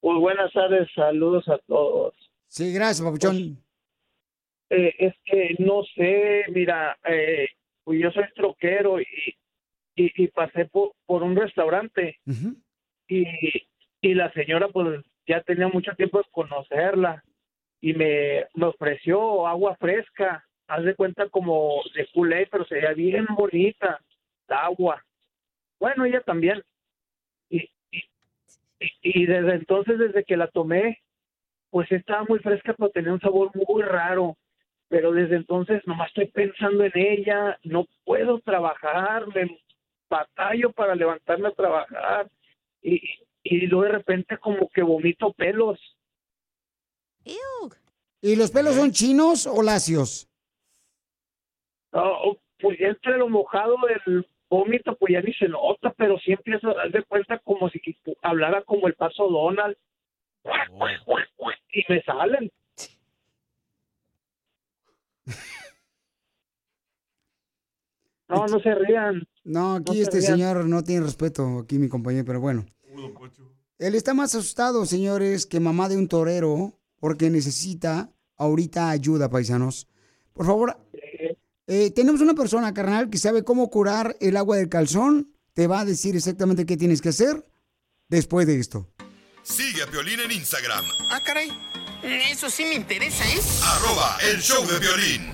pues buenas tardes, saludos a todos. Sí, gracias, Papuchón. Eh, es que no sé, mira, eh, pues yo soy troquero y, y, y pasé por, por un restaurante y, y la señora pues ya tenía mucho tiempo de conocerla y me, me ofreció agua fresca, haz de cuenta como de Kool-Aid, pero se veía bien bonita, la agua. Bueno, ella también. Y- y desde entonces, desde que la tomé, pues estaba muy fresca, pero tenía un sabor muy raro. Pero desde entonces nomás estoy pensando en ella, no puedo trabajar, me batallo para levantarme a trabajar y, y luego de repente como que vomito pelos. ¿Y los pelos son chinos o lacios? Oh, pues entre lo mojado del vómito, pues ya ni se nota, pero sí empiezo a dar de cuenta como si hablara como el paso Donald. Y me salen. No, no se rían. No, aquí No este rían. señor no tiene respeto, aquí mi compañero, pero bueno. Él está más asustado, señores, que mamá de un torero, porque necesita ahorita ayuda, paisanos. Por favor, eh, tenemos una persona, carnal, que sabe cómo curar el agua del calzón. Te va a decir exactamente qué tienes que hacer después de esto. Sigue a Piolín en Instagram, Ah, caray. Eso sí me interesa, ¿eh? arroba el show de violín.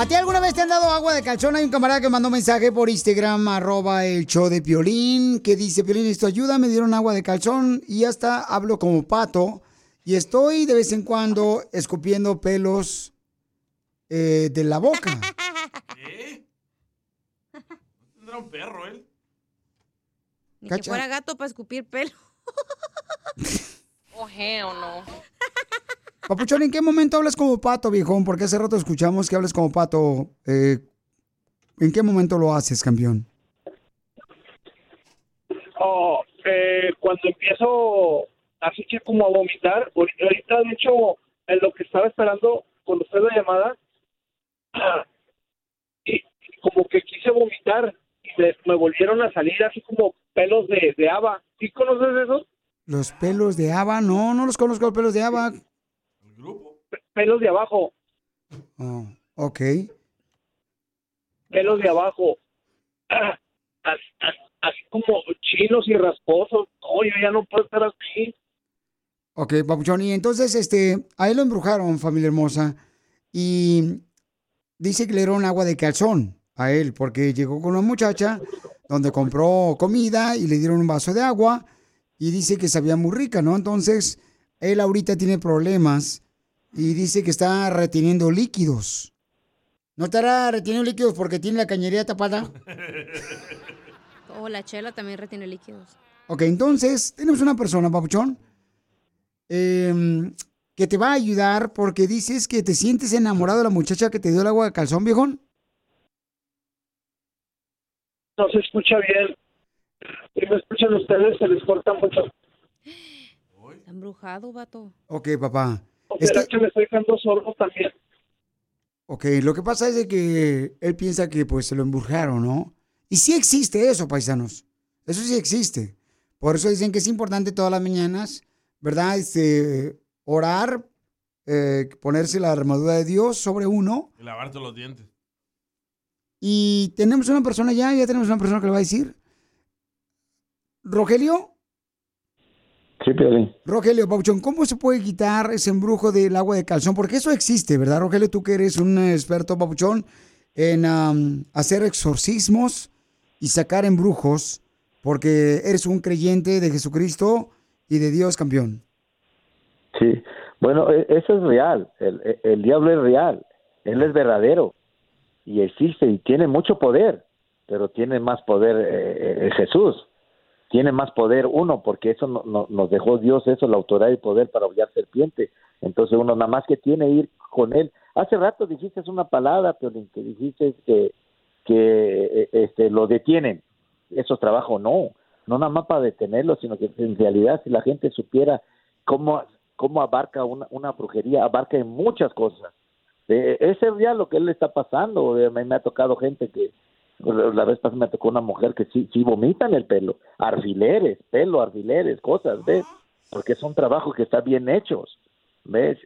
¿A ti alguna vez te han dado agua de calzón? Hay un camarada que mandó un mensaje por Instagram, arroba el show de Piolín, que dice, Piolín, esto ayuda, me dieron agua de calzón y hasta hablo como pato y estoy de vez en cuando escupiendo pelos eh, de la boca. Tendrá un perro él. Ni que fuera gato para escupir pelo. Oh, hell no. Papuchón, ¿en qué momento hablas como pato, viejón? Porque hace rato escuchamos que hablas como pato. Eh, ¿En qué momento lo haces, campeón? Oh, eh, cuando empiezo así que como a vomitar, ahorita de hecho, en lo que estaba esperando cuando fue la llamada, y como que quise vomitar y me, me volvieron a salir así como pelos de, de haba. ¿Sí conoces eso? Los pelos de haba, no, no los conozco los pelos de haba. Pelos de abajo, Oh, ok. pelos de abajo. Así, así- así como chinos y rasposos. Oye, ya no puedo estar así. Ok, Papuchón. Y entonces, este, a él lo embrujaron, familia hermosa. Y dice que le dieron agua de calzón a él, porque llegó con una muchacha donde compró comida y le dieron un vaso de agua y dice que sabía muy rica, ¿no? Entonces, él ahorita tiene problemas y dice que está reteniendo líquidos. ¿No estará reteniendo líquidos porque tiene la cañería tapada? O la chela también retiene líquidos. Ok, entonces tenemos una persona, Papuchón, em, que te va a ayudar porque dices que te sientes enamorado de la muchacha que te dio el agua de calzón, viejón. No se escucha bien. Si me escuchan ustedes, se les corta mucho. Está embrujado, vato. Ok, papá. ¿O será que, me estoy quedando sordo también? ok, lo que pasa es de que él piensa que pues se lo embrujaron, ¿no? Y sí existe eso, paisanos. Eso sí existe. Por eso dicen que es importante todas las mañanas, ¿verdad? Este, orar, eh, ponerse la armadura de Dios sobre uno Y lavarte los dientes. Y tenemos una persona ya, ya tenemos una persona que le va a decir. Rogelio, Sí, Piolín. Rogelio Pauchón, ¿cómo se puede quitar ese embrujo del agua de calzón? Porque eso existe, ¿verdad, Rogelio? Tú que eres un experto, Papuchón, en hacer exorcismos y sacar embrujos, porque eres un creyente de Jesucristo y de Dios, campeón. Sí. Bueno, e- eso es real. El, el- el diablo es real. Él es verdadero. Y existe y tiene mucho poder. Pero tiene más poder eh, eh, Jesús. Tiene más poder uno, porque eso no- no- nos dejó Dios, eso, la autoridad y poder para hollar serpiente. Entonces uno nada más que tiene ir con él. Hace rato dijiste una palabra, Piolín, que dijiste que, que eh, este, lo detienen. Eso es trabajo, no. No nada más para detenerlo, sino que en realidad si la gente supiera cómo, cómo abarca una, una brujería, abarca en muchas cosas. Eh, ese es ya lo que él le está pasando. Me ha tocado gente que, la vez pasada me tocó una mujer que sí, sí vomitan el pelo, alfileres, pelo, alfileres, cosas, ¿ves? Porque son trabajos que están bien hechos, ¿ves?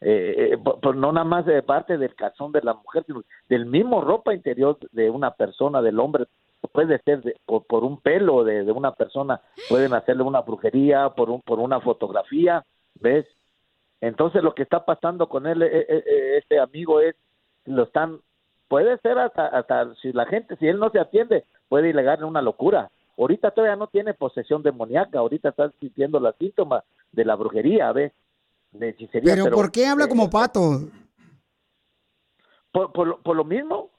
Eh, eh, por- por no nada más de parte del calzón de la mujer, sino del mismo ropa interior de una persona, del hombre, puede ser de- por, por un pelo de, de una persona, pueden hacerle una brujería, por, un, por una fotografía, ¿ves? Entonces lo que está pasando con él, eh, eh, eh, este amigo, es, lo están, puede ser hasta, hasta si la gente, si él no se atiende, puede llegar a una locura. Ahorita todavía no tiene posesión demoníaca, ahorita está sintiendo los síntomas de la brujería, ¿ves? De hechicería, Pero, ¿por qué habla eh, como pato? por, por, lo- por lo mismo,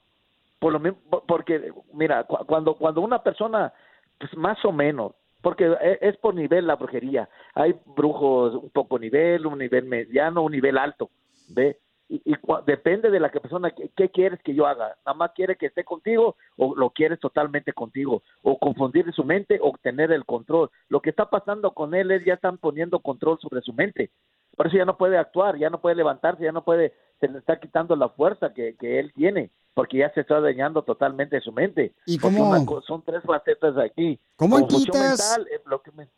por lo mismo, por- porque mira, cu- cuando cuando una persona, pues más o menos, porque e- es por nivel la brujería, hay brujos un poco nivel, un nivel mediano, un nivel alto, ¿ve? Y, y depende de la que persona, ¿qué, qué quieres que yo haga? ¿Nada más quiere que esté contigo o lo quieres totalmente contigo? ¿O confundir su mente o tener el control? Lo que está pasando con él es ya están poniendo control sobre su mente. Por eso ya no puede actuar, ya no puede levantarse, ya no puede, se le está quitando la fuerza que, que él tiene, porque ya se está dañando totalmente su mente. ¿Y cómo- una son tres facetas aquí. ¿Cómo quitas- mental, lo que me-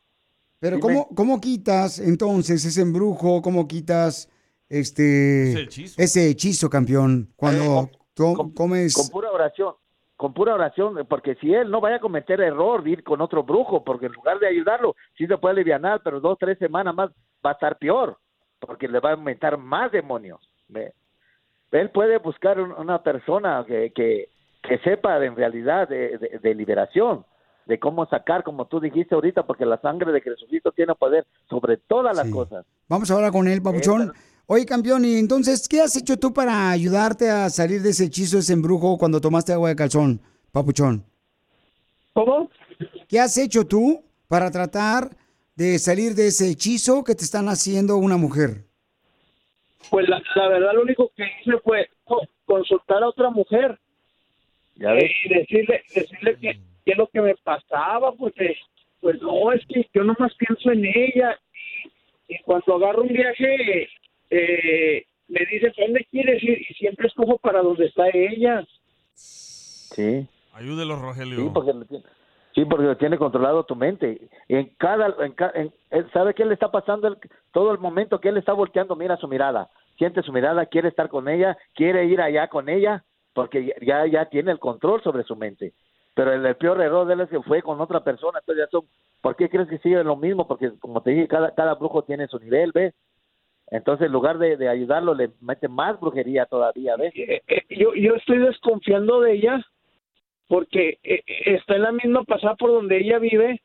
Pero. ¿cómo, ¿cómo quitas entonces ese embrujo? ¿Cómo quitas este Ese hechizo. ese hechizo, campeón? Cuando to- comes... con pura oración, con pura oración, porque si él no vaya a cometer error de ir con otro brujo, porque en lugar de ayudarlo, sí se puede aliviar, pero dos, tres semanas más va a estar peor, porque le va a aumentar más demonios. ¿ve? Él puede buscar un- una persona que, que, que sepa de- en realidad de, de- de liberación, de cómo sacar, como tú dijiste ahorita, porque la sangre de Jesucristo tiene poder sobre todas las cosas. Vamos a hablar con él, papuchón. Oye, campeón, y entonces, ¿qué has hecho tú para ayudarte a salir de ese hechizo, ese embrujo cuando tomaste agua de calzón, papuchón? ¿Cómo? ¿Qué has hecho tú para tratar de salir de ese hechizo que te están haciendo una mujer? Pues la, la verdad lo único que hice fue co- consultar a otra mujer ¿Ya ves? y decirle, decirle que qué es lo que me pasaba, porque pues no, es que yo nomás pienso en ella y, y cuando agarro un viaje eh, me dice, ¿para dónde quieres ir? Y siempre escojo para donde está ella. Sí. Ayúdelo, Rogelio. Sí, porque lo tiene, sí, porque lo tiene controlado tu mente. Y en cada, en él ¿sabe qué le está pasando? El- todo el momento que él está volteando, mira su mirada. Siente su mirada, quiere estar con ella, quiere ir allá con ella, porque ya, ya tiene el control sobre su mente. Pero el, el peor error de él es que fue con otra persona. Entonces ya son, ¿por qué crees que sigue lo mismo? Porque como te dije, cada, cada brujo tiene su nivel, ¿ves? Entonces en lugar de, de ayudarlo, le mete más brujería todavía, ¿ves? Eh, yo, yo estoy desconfiando de ella porque eh, eh, está en la misma pasada por donde ella vive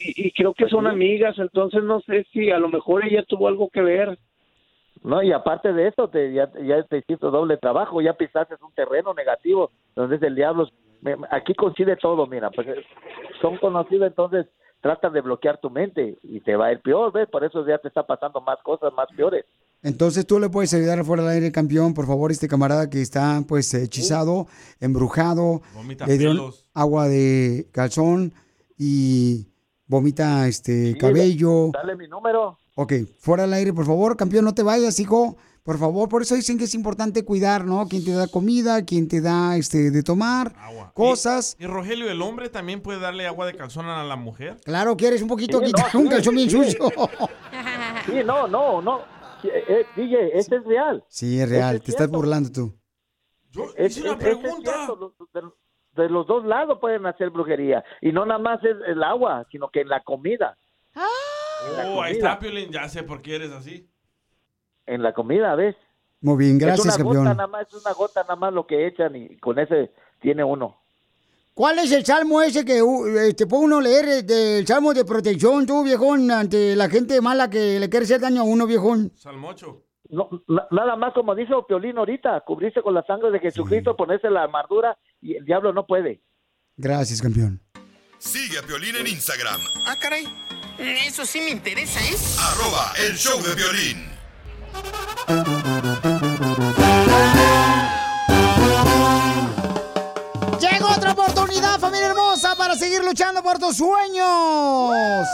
y, y creo que son amigas, entonces no sé si a lo mejor ella tuvo algo que ver. No, y aparte de eso, te, ya, ya te hiciste doble trabajo, ya pisaste un terreno negativo, donde es el diablo. Aquí coincide todo, mira, pues eh, son conocidos, entonces trata de bloquear tu mente y te va a ir peor, ¿ves? Por eso ya te está pasando más cosas más peores. Entonces tú le puedes ayudar fuera del aire, campeón, por favor, este camarada que está pues hechizado, embrujado, Vomita le dieron pelos. agua de calzón y vomita este cabello. Dale mi número. Ok, fuera del aire, por favor, campeón, no te vayas, hijo. Por favor, por eso dicen que es importante cuidar, ¿no? Quien te da comida, quien te da este de tomar, cosas. ¿Y Rogelio, el hombre también puede darle agua de calzón a la mujer? Claro, quieres un poquito Sí, quitar no, un sí, calzón bien sí. sucio. Sí, no, no, no. Eh, eh, DJ, este es real. Sí, es real, te estás burlando tú. Es, es- es cierto, de, de los dos lados pueden hacer brujería. Y no nada más es el agua, sino que en la comida. En la Oh, ahí está, Piolín. Ya sé por qué eres así. En la comida, ¿ves? Muy bien, es gracias, una gota campeón. nada más, es una gota nada más lo que echan y con ese tiene uno. ¿Cuál es el salmo ese que te puede uno leer eh, del salmo de protección, tú, viejón, ante la gente mala que le quiere hacer daño a uno, viejón? Salmocho. No, na- nada más como dice Piolín ahorita, cubrirse con la sangre de Jesucristo, ponerse la armadura y el diablo no puede. Gracias, campeón. Sigue a Piolín en Instagram, Ah, caray. Eso sí me interesa, ¿eh? arroba el show de violín. Llega otra oportunidad, familia hermosa, para seguir luchando por tus sueños.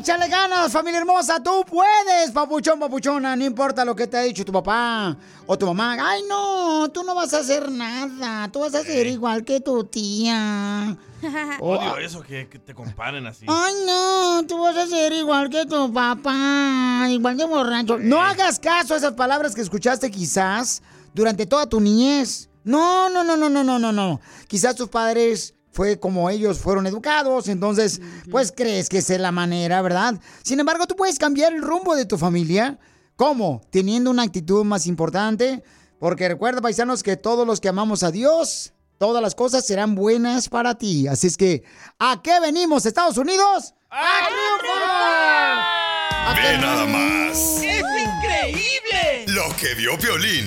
Échale ganas, familia hermosa, tú puedes, papuchón, papuchona, no importa lo que te ha dicho tu papá o tu mamá. Ay, no, tú no vas a hacer nada, tú vas a ser igual que tu tía. Odio eso, que, que te comparen así. Ay, no, tú vas a ser igual que tu papá, igual de borracho. No hagas caso a esas palabras que escuchaste quizás durante toda tu niñez. No, no, no, no, no, no, no, no. Quizás tus padres fue como ellos fueron educados, entonces, pues crees que esa es la manera, ¿verdad? Sin embargo, tú puedes cambiar el rumbo de tu familia. ¿Cómo? Teniendo una actitud más importante. Porque recuerda, paisanos, que todos los que amamos a Dios, todas las cosas serán buenas para ti. Así es que, ¿a qué venimos, Estados Unidos? ¡A triunfar! Ve nada más ¡Es increíble! lo que vio Piolín.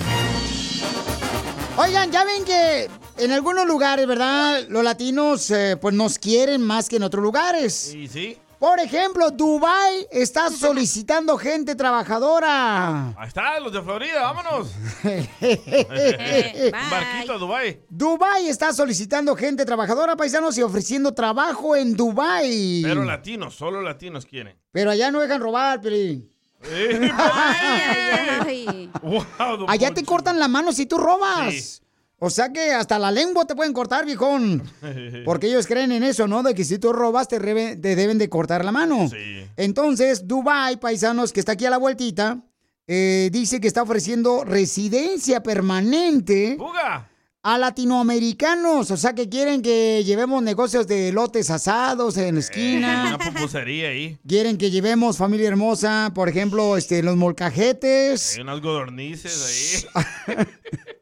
Oigan, ya ven que en algunos lugares, ¿verdad? Los latinos, eh, pues nos quieren más que en otros lugares. Sí, sí. Por ejemplo, Dubai está solicitando gente trabajadora. Ahí está, los de Florida, vámonos. Un barquito a Dubái. Dubai está solicitando gente trabajadora, paisanos, y ofreciendo trabajo en Dubai. Pero latinos, solo latinos quieren. Pero allá no dejan robar. Eh, don Allá te cortan la mano si tú robas. Sí. O sea que hasta la lengua te pueden cortar, viejón. Porque ellos creen en eso, ¿no? De que si tú robas te, deben de cortar la mano. Sí. Entonces, Dubai, paisanos, que está aquí a la vueltita, eh, dice que está ofreciendo residencia permanente ¡Fuga! a latinoamericanos. O sea que quieren que llevemos negocios de lotes asados en la Una esquina. pupusería ahí. Quieren que llevemos familia hermosa, por ejemplo, este, los molcajetes. Hay unas godornices ahí.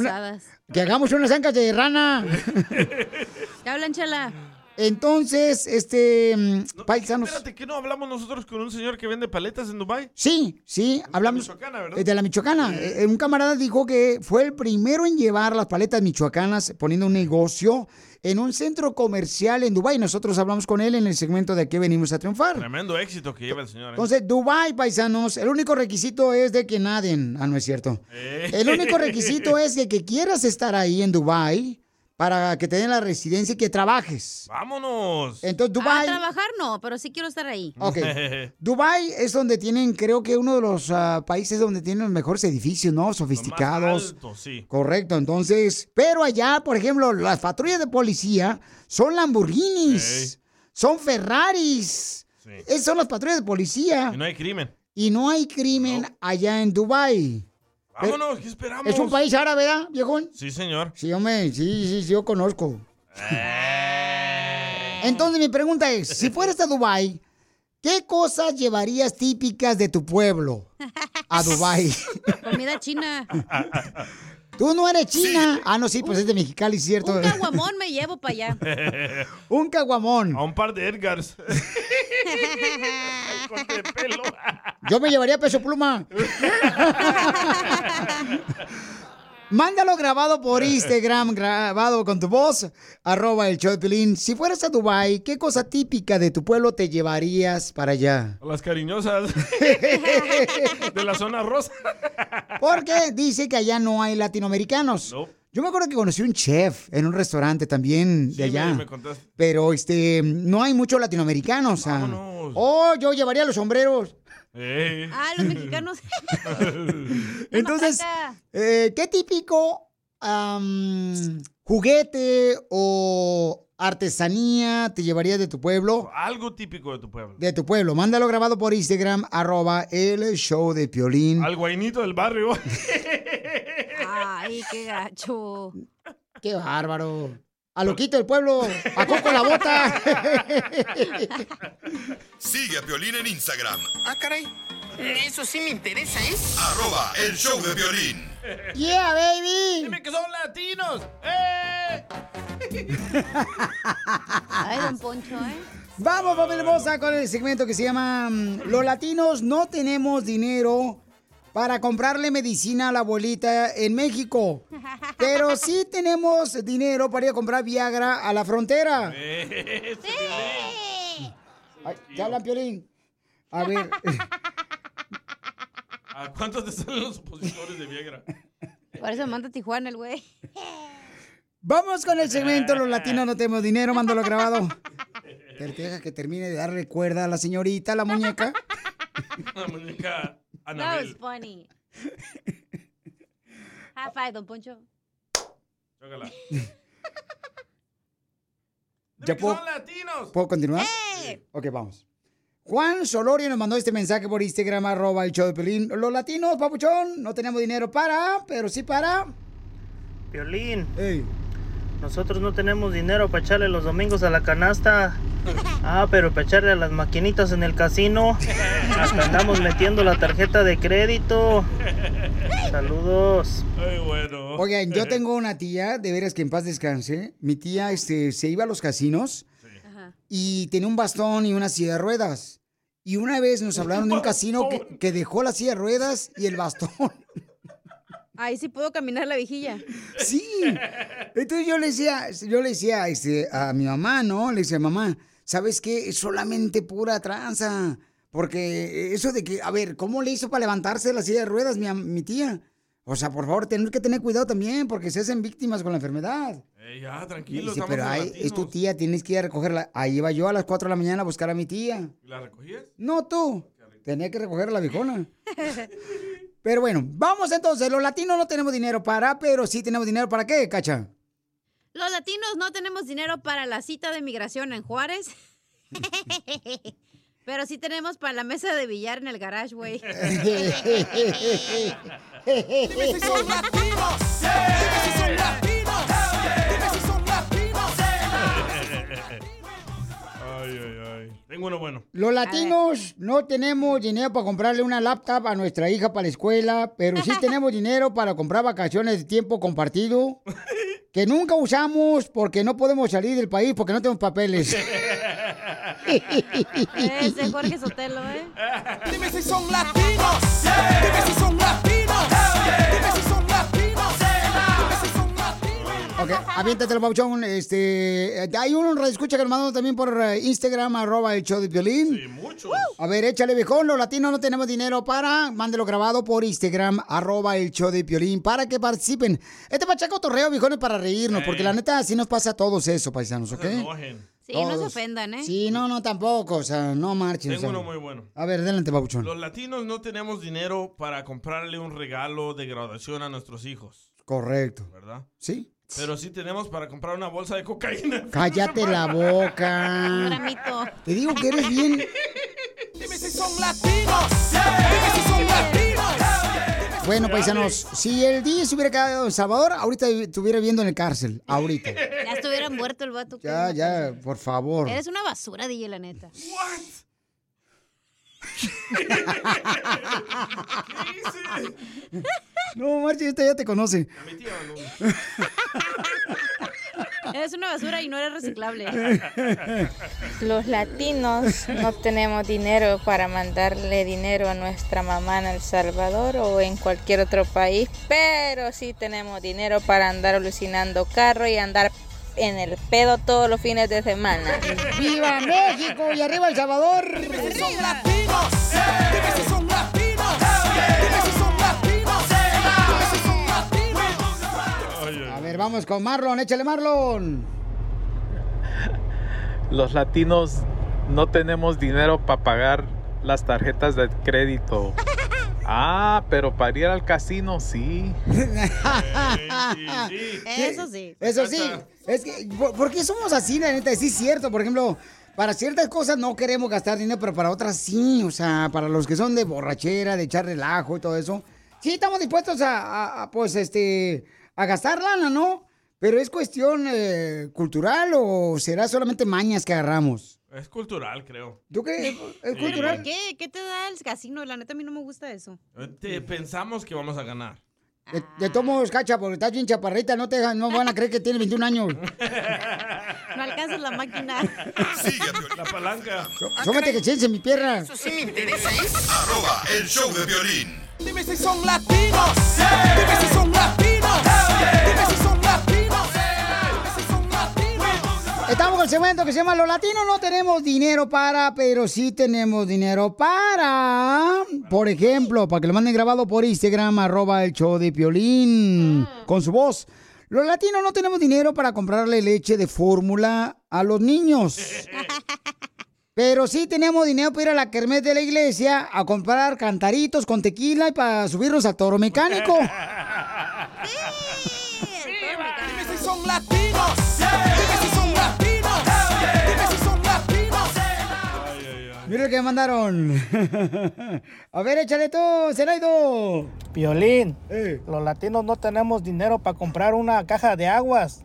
Asadas. Que hagamos unas ancas de rana. ¿Qué hablan, chala? Entonces, este, mm, paisanos. Espérate, ¿que no hablamos nosotros con un señor que vende paletas en Dubai? Sí, sí, hablamos. Michoacana, ¿verdad? De la Michoacana. Eh, Un camarada dijo que fue el primero en llevar las paletas michoacanas poniendo un negocio en un centro comercial en Dubái. Nosotros hablamos con él en el segmento de que venimos a triunfar. Tremendo éxito que lleva el señor. ¿eh? Entonces, Dubai, paisanos, el único requisito es de que naden. Ah, no es cierto. Eh. El único requisito es de que quieras estar ahí en Dubai para que te den la residencia y que trabajes. ¡Vámonos! Entonces, Dubai... A trabajar no, pero sí quiero estar ahí. Ok. Dubai es donde tienen, creo que uno de los ah, países donde tienen los mejores edificios, ¿no? Sofisticados. altos, sí. Correcto, entonces, pero allá, por ejemplo, las patrullas de policía son Lamborghinis, son Ferraris. Esas son las patrullas de policía. Y no hay crimen. Y no hay crimen allá en Dubai. Vámonos, ¿qué esperamos? Es un país árabe, ¿verdad, viejón? Sí, señor. Sí, hombre, sí, sí, sí, yo conozco. Eh. Entonces mi pregunta es, si fueras a Dubai, ¿qué cosas llevarías típicas de tu pueblo a Dubai? Comida china. Tú no eres china. Ah, no, sí, pues es de Mexicali, ¿cierto? Un caguamón me llevo para allá. Un caguamón. A un par de Edgars. Corte de pelo. Yo me llevaría peso pluma. Mándalo grabado por Instagram, grabado con tu voz, arroba el show de. Si fueras a Dubai, ¿qué cosa típica de tu pueblo te llevarías para allá? Las cariñosas. de la zona rosa. Porque dice que allá no hay latinoamericanos. No. Yo me acuerdo que conocí un chef en un restaurante también de allá. me- me contaste. Pero este, no hay muchos latinoamericanos. ah. Oh, yo llevaría los sombreros. Eh. Ah, los mexicanos. Entonces, eh, ¿qué típico juguete o artesanía te llevarías de tu pueblo? Algo típico de tu pueblo. De tu pueblo. Mándalo grabado por Instagram, arroba el show de Piolín. Al guainito del barrio. Ay, qué gacho. Qué bárbaro. A loquito del pueblo, a Coco la bota. Sigue a Piolín en Instagram, Ah, caray. Eso sí me interesa, ¿eh? arroba el show de violín. Yeah, baby. Dime que son latinos. ¡Eh! Ay, don Poncho, ¿eh? Vamos, familia hermosa, con el segmento que se llama mm, Los latinos no tenemos dinero para comprarle medicina a la abuelita en México. Pero sí tenemos dinero para ir a comprar Viagra a la frontera. Ay, ¿Te hablan, Piolín? A ver, ¿A cuántos te salen los opositores de Viagra? Por eso me manda Tijuana el güey. Vamos con el segmento Los latinos no tenemos dinero, mándalo grabado. Pero deja que termine de darle cuerda a la señorita, a la muñeca. La muñeca That was funny. High five, don Poncho. Chócala. ¿Ya puedo, son latinos! ¿puedo continuar? Ok, vamos. Juan Solorio nos mandó este mensaje por Instagram, arroba el show de Pelín. Los latinos, papuchón, no tenemos dinero para, pero sí para... Violín. Nosotros no tenemos dinero para echarle los domingos a la canasta. Ah, pero para echarle a las maquinitas en el casino. Hasta andamos metiendo la tarjeta de crédito. Saludos. Ay, bueno. Oigan, yo tengo una tía, de veras que en paz descanse. Mi tía este, se iba a los casinos y tenía un bastón y una silla de ruedas. Y una vez nos hablaron de un casino que, que dejó la silla de ruedas y el bastón. Ahí sí puedo caminar la vigilla. Sí. Entonces yo le decía, yo le decía este, a mi mamá, ¿no? Le decía, mamá, ¿sabes qué? Es solamente pura tranza. Porque eso de que, a ver, ¿cómo le hizo para levantarse de la silla de ruedas mi, mi tía? O sea, por favor, tener que tener cuidado también porque se hacen víctimas con la enfermedad. Eh, ya, tranquilo. dice, pero ahí es tu tía, tienes que ir a recogerla. Ahí iba yo a las 4 de la mañana a buscar a mi tía. ¿La recogías? No tú. Tenía que recoger a la viejona. Pero bueno, vamos entonces. Los latinos no tenemos dinero para, pero sí tenemos dinero para qué, cacha. Los latinos no tenemos dinero para la cita de migración en Juárez. Pero sí tenemos para la mesa de billar en el garage, güey. Dime si son latinos. Dime si son latinos. Dime si son latinos. Ay, ay, ay. Tengo uno bueno. Los latinos no tenemos dinero para comprarle una laptop a nuestra hija para la escuela, pero sí tenemos dinero para comprar vacaciones de tiempo compartido que nunca usamos porque no podemos salir del país porque no tenemos papeles. Ese Jorge Sotelo, ¿eh? Dime si son latinos. Dime si son latinos. Ok, aviéntate el pauchón. Este, hay uno escucha que nos mandó también por eh, Instagram, arroba el show de violín. Sí, muchos. A ver, échale viejón, los latinos no tenemos dinero para, mándelo grabado por Instagram, arroba el show de Piolín, para que participen. Este pachaco torreo, viejones, para reírnos, porque la neta así nos pasa a todos eso, paisanos, ¿ok? Sí, no se ofendan, ¿eh? Sí, no, no, tampoco, o sea, no marchen. o Tengo sea. uno muy bueno. A ver, adelante, papuchón. Los latinos no tenemos dinero para comprarle un regalo de graduación a nuestros hijos, Correcto. ¿verdad? ¿Sí? Pero sí tenemos para comprar una bolsa de cocaína. Cállate la boca. Gramito. Te digo que eres bien... Dime si son latinos. Dime si son latinos. Bueno, paisanos, si el DJ se hubiera quedado en Salvador, ahorita estuviera viviendo en el cárcel, ahorita. Ya estuviera muerto el vato. Ya, ya, por favor. Eres una basura, DJ, la neta. No, Marchi, esta ya te conoce. Eres una basura y no eres reciclable. Los latinos no tenemos dinero para mandarle dinero a nuestra mamá en El Salvador o en cualquier otro país, pero sí tenemos dinero para andar alucinando carro y andar en el pedo todos los fines de semana. ¡Viva México! ¡Y arriba El Salvador! Dime si son latinos. Dime si son latinos. Dime si son latinos. Dime si son latinos. A ver, vamos con Marlon, échale Marlon. Los latinos no tenemos dinero para pagar las tarjetas de crédito. Ah, pero para ir al casino sí. Eso sí. Eso sí. Es que, ¿por, por qué somos así, la neta? Sí es cierto. Por ejemplo, para ciertas cosas no queremos gastar dinero, pero para otras sí. O sea, para los que son de borrachera, de echar relajo y todo eso. Sí, estamos dispuestos a, a- a, pues, este, a gastar lana, ¿no? Pero es cuestión eh, cultural o será solamente mañas que agarramos. Es cultural, creo. ¿Tú qué? ¿Es Sí. cultural? ¿Qué? ¿Qué te da el casino? La neta, a mí no me gusta eso. Te- pensamos que vamos a ganar. De, de todos modos, cacha, porque estás bien chaparrita, no te dejan- no van a creer que tienes 21 años. No alcanzas la máquina. La palanca. Sómate que chense mi pierna. Eso sí me interesa, ¿eh? Arroba el show de violín. Dime si son latinos. Dime si son latinos. Estamos con el segmento que se llama Los latinos no tenemos dinero para, pero sí tenemos dinero para. Por ejemplo, para que lo manden grabado por Instagram, arroba el show de Piolín, con su voz. Los latinos no tenemos dinero para comprarle leche de fórmula a los niños. Pero sí tenemos dinero para ir a la kermés de la iglesia a comprar cantaritos con tequila y para subirnos al toro mecánico. Mira lo que me mandaron. A ver, échale tú, Zenaido. Piolín, los latinos no tenemos dinero para comprar una caja de aguas.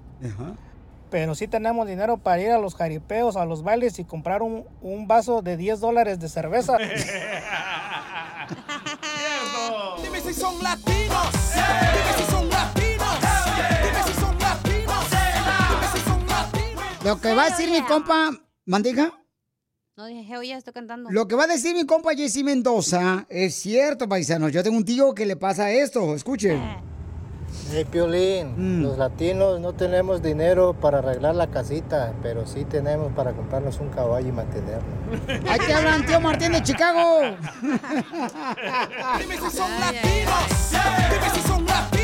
Pero sí tenemos dinero para ir a los jaripeos, a los bailes y comprar un, un vaso de 10 dólares de cerveza. Dime si son latinos. Dime si son latinos. Dime si son latinos. Dime si son latinos. Lo que va a decir mi compa, ¿Mandiga? No dije, oye, estoy cantando. Lo que va a decir mi compa Jesse Mendoza es cierto, paisanos. Yo tengo un tío que le pasa esto. Escuchen. Hey, Piolín, los latinos no tenemos dinero para arreglar la casita, pero sí tenemos para comprarnos un caballo y mantenerlo. Ahí te hablan, tío Martín de Chicago. Dime si son latinos. Dime si son latinos.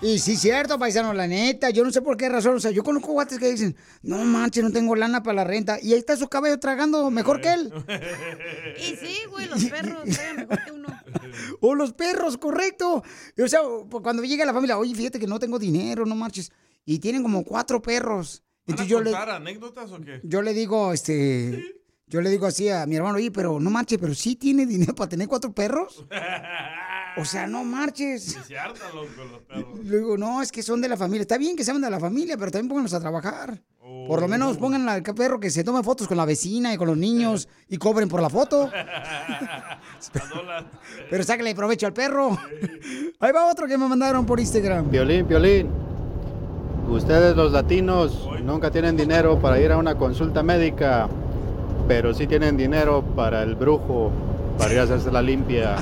Y sí, cierto, paisano, la neta. Yo no sé por qué razón. O sea, yo conozco guates que dicen, no manches, no tengo lana para la renta. Y ahí está su cabello tragando mejor que él. Y sí, güey, los perros mejor que uno. O los perros, correcto. Y, O sea, pues, cuando llega la familia, oye, fíjate que no tengo dinero, no marches. Y tienen como cuatro perros. ¿Van a Entonces yo le, contar anécdotas o qué? yo le digo, este, yo le digo así a mi hermano, oye, pero no marches, pero sí tiene dinero para tener cuatro perros. O sea, no marches. Y se hartan loco los perros. Luego, no, es que son de la familia. Está bien que sean de la familia, pero también pónganlos a trabajar. Por lo menos pongan al perro que se tome fotos con la vecina y con los niños y cobren por la foto. Pero sáquenle provecho al perro. Ahí va otro que me mandaron por Instagram. Violín, violín. Ustedes los latinos nunca tienen dinero para ir a una consulta médica, pero sí tienen dinero para el brujo, para ir a hacerse la limpia.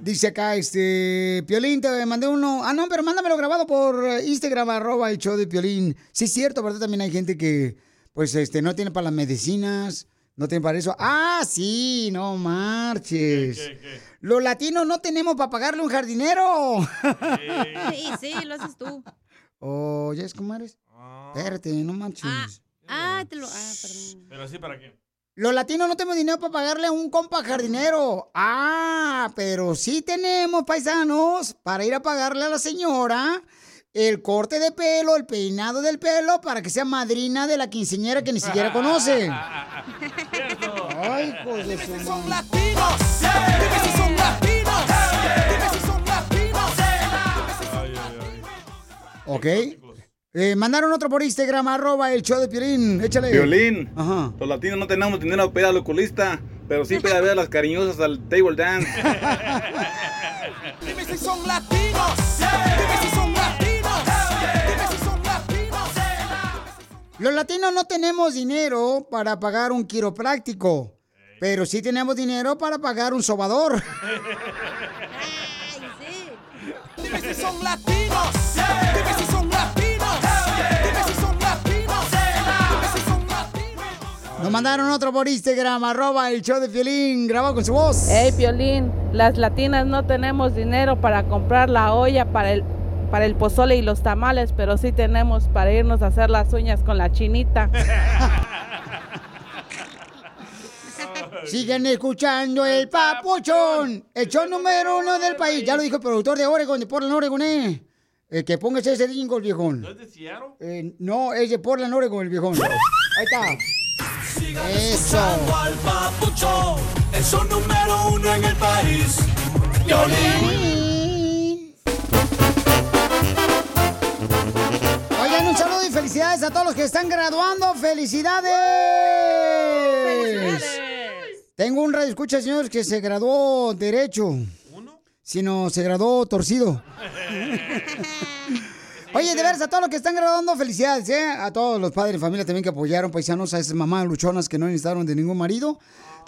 Dice acá, este, Piolín, te mandé uno. Ah, no, pero mándamelo grabado por eh, Instagram, arroba el show de Piolín. Sí, es cierto, ¿verdad? También hay gente que, pues, este, no tiene para las medicinas, no tiene para eso. Ah, sí, no marches. Los latinos no tenemos para pagarle un jardinero. Sí, sí, lo haces tú. Oh, ¿ya es cómo eres? Espérate, no manches. Ah, te lo. Ah, perdón. Pero así para qué. Los latinos no tenemos dinero para pagarle a un compa jardinero. Ah, pero sí tenemos paisanos para ir a pagarle a la señora el corte de pelo, el peinado del pelo, para que sea madrina de la quinceñera que ni siquiera conoce. Ay, hijos de su son latinos. Dime si son latinos. Dime si son latinos. ¿Ok? Eh, mandaron otro por Instagram, arroba el show de Piolín. Échale. Violín. Ajá. Los latinos no tenemos dinero para ir al oculista, pero sí para ver a las cariñosas al table dance. Dime si son latinos. Dime si son latinos. Dime si son latinos. Los latinos no tenemos dinero para pagar un quiropráctico, pero sí tenemos dinero para pagar un sobador. Dime si son latinos. Nos mandaron otro por Instagram, arroba el show de Piolín, grabado con su voz. Hey, Piolín, las latinas no tenemos dinero para comprar la olla para el, para el pozole y los tamales, pero sí tenemos para irnos a hacer las uñas con la chinita. Siguen escuchando el papuchón, el show número uno del país. Ya lo dijo el productor de Oregon, de Portland, Oregon, eh. Eh, que pongas ese jingle, viejón. ¿No es de Seattle? Eh, no, es de Portland, Oregon, el viejón. Ahí está. Sigan Eso. al papuchón. El show número uno en el país. Violín. Oigan, un saludo y felicidades a todos los que están graduando. ¡Felicidades! Tengo un radio escucha, señores, que se graduó derecho. ¿Uno? Sino se graduó torcido. Oye, de veras, a todos los que están graduando, felicidades, ¿eh? A todos los padres de familia también que apoyaron, paisanos, a esas mamás luchonas que no necesitaron de ningún marido.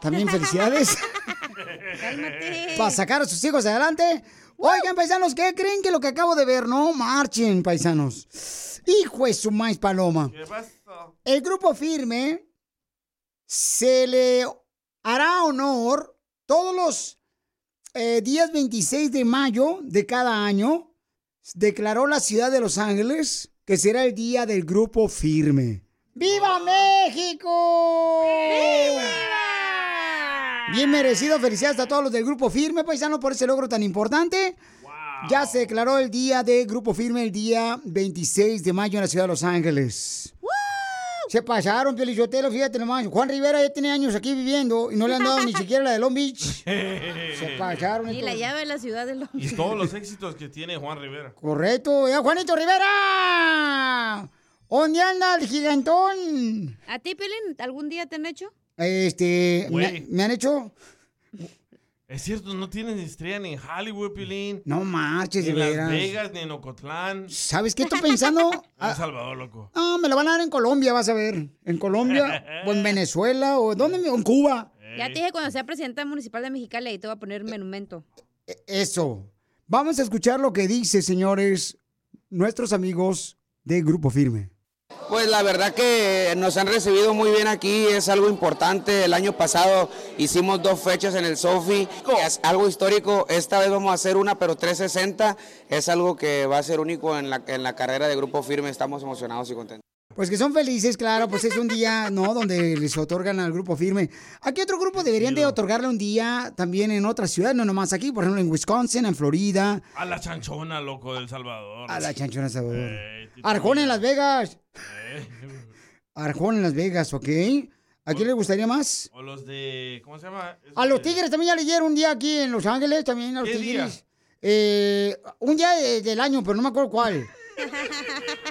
También felicidades. Para sacar a sus hijos adelante. Oigan, paisanos, ¿qué creen que lo que acabo de ver? No marchen, paisanos. Hijo de su maíz paloma. ¿Qué pasó? El grupo firme se le hará honor todos los eh, días 26 de mayo de cada año. Declaró la ciudad de Los Ángeles que será el día del grupo firme. ¡Viva México! Bien merecido, felicidades a todos los del Grupo Firme, paisano, por ese logro tan importante. Ya se declaró el día de Grupo Firme el día 26 de mayo en la ciudad de Los Ángeles. Se pasaron, Pielichotelo, fíjate nomás. Juan Rivera ya tiene años aquí viviendo y no le han dado ni siquiera la de Long Beach. Se pasaron. Y la llave de la ciudad de Long Y todos los éxitos que tiene Juan Rivera. Correcto, ya Juanito Rivera. ¿Dónde anda el gigantón? ¿A ti, Pelín, algún día te han hecho? Este, me han hecho. Es cierto, no tienes estrella ni en Hollywood, Pilín. No marches, Ni en Las veras. Vegas, ni en Ocotlán. ¿Sabes qué estoy pensando? En El Salvador, loco. No, me lo van a dar en Colombia, vas a ver. En Colombia, o en Venezuela, o ¿dónde? me- En Cuba. Ya te dije cuando sea presidenta municipal de Mexicali, ahí te voy a poner monumento. Eso. Vamos a escuchar lo que dice, señores, nuestros amigos de Grupo Firme. Pues la verdad que nos han recibido muy bien aquí, es algo importante. El año pasado hicimos dos fechas en el Sofi, es algo histórico. Esta vez vamos a hacer una, pero 360. Es algo que va a ser único en la, en la carrera de Grupo Firme. Estamos emocionados y contentos. Pues que son felices, claro, pues es un día, ¿no? Donde les otorgan al grupo firme. ¿A qué otro grupo deberían de otorgarle un día también en otras ciudades? No nomás aquí, por ejemplo, en Wisconsin, en Florida, A la chanchona, loco, del Salvador. a la Chanchona Salvador. Eh, Arjona en Las Vegas. eh. Arjona en Las Vegas, ¿ok? ¿A quién le gustaría más? O los de. ¿Cómo se llama? A los Tigres también ya le dieron un día aquí en Los Ángeles, también a los ¿Qué Tigres. Eh, un día de- del año, pero no me acuerdo cuál.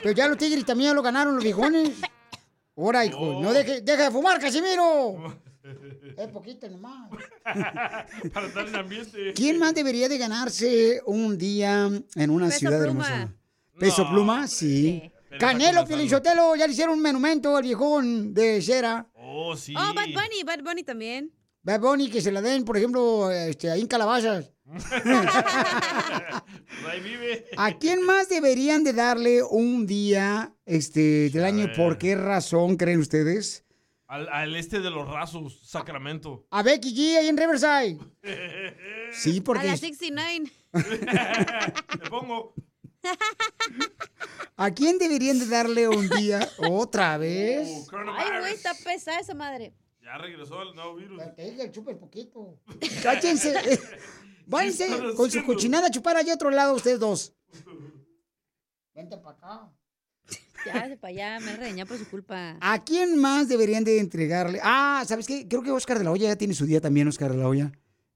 Pero ya los Tigres también lo ganaron los viejones. Ahora, hijo, no deje, deja de fumar, Casimiro. es poquito nomás. Para estar en ambiente. ¿Quién más debería de ganarse un día en una Peso ciudad Pluma. hermosa? ¿Peso Pluma? Sí. Canelo, Piolichotelo, ya le hicieron un monumento al viejón de cera. Oh, sí. Oh, Bad Bunny, Bad Bunny también. Bad Bunny, que se la den, por ejemplo, este, ahí en Calabazas. Ahí vive. ¿A quién más deberían de darle un día este, del año? ¿Por qué razón creen ustedes? Al, al este de los rasos, Sacramento. A Becky G ahí en Riverside. Sí, A porque la 69. Te pongo. ¿a quién deberían de darle un día otra vez? Ay, güey, está pesada esa madre. Ya regresó el nuevo virus. Te chupa poquito. Cáchense. Váyanse con su cochinada a chupar allá otro lado ustedes dos. Vente para acá. Ya, de para allá, me regañó por su culpa. ¿A quién más deberían de entregarle? Ah, ¿sabes qué? Creo que Oscar de la Hoya ya tiene su día también, Oscar de la Hoya.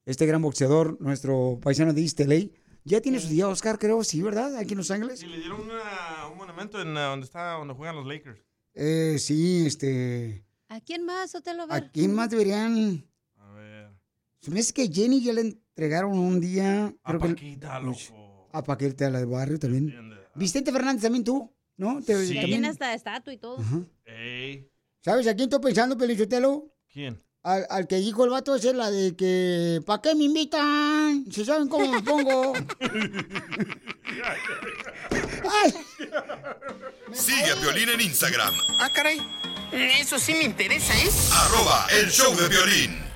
Este gran boxeador, nuestro paisano de East LA. Ya tiene su día, Oscar, creo, sí, ¿verdad? Aquí en Los Ángeles. Sí, le dieron una- un monumento en uh, donde está, donde juegan los Lakers. Eh, sí, este... ¿A quién más, Otelo? A ¿A quién más deberían...? A ver. Se me hace que Jenny ya le entregaron un día... A creo que- Paquita, loco. A Paquita, a la del barrio también. Vicente Fernández también tú, ¿no? Te- Ya también- tiene hasta estatua y todo. Ajá. Ey. ¿Sabes a quién estoy pensando, Pelichotelo? ¿Quién? Al, al que dijo el vato ese, la de que, ¿para qué me invitan? Si saben cómo me pongo. ¡Ay! Sigue a Violín en Instagram. Ah, caray. Eso sí me interesa, ¿eh? Arroba el show de violín.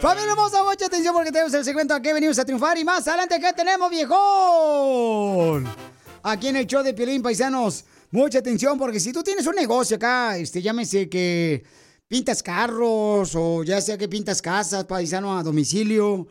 Familia hermosa, mucha atención porque tenemos el segmento a que venimos a triunfar y más adelante que tenemos, viejón. Aquí en el show de Piolín, paisanos, mucha atención porque si tú tienes un negocio acá, este, llámese que pintas carros o ya sea que pintas casas, paisano a domicilio,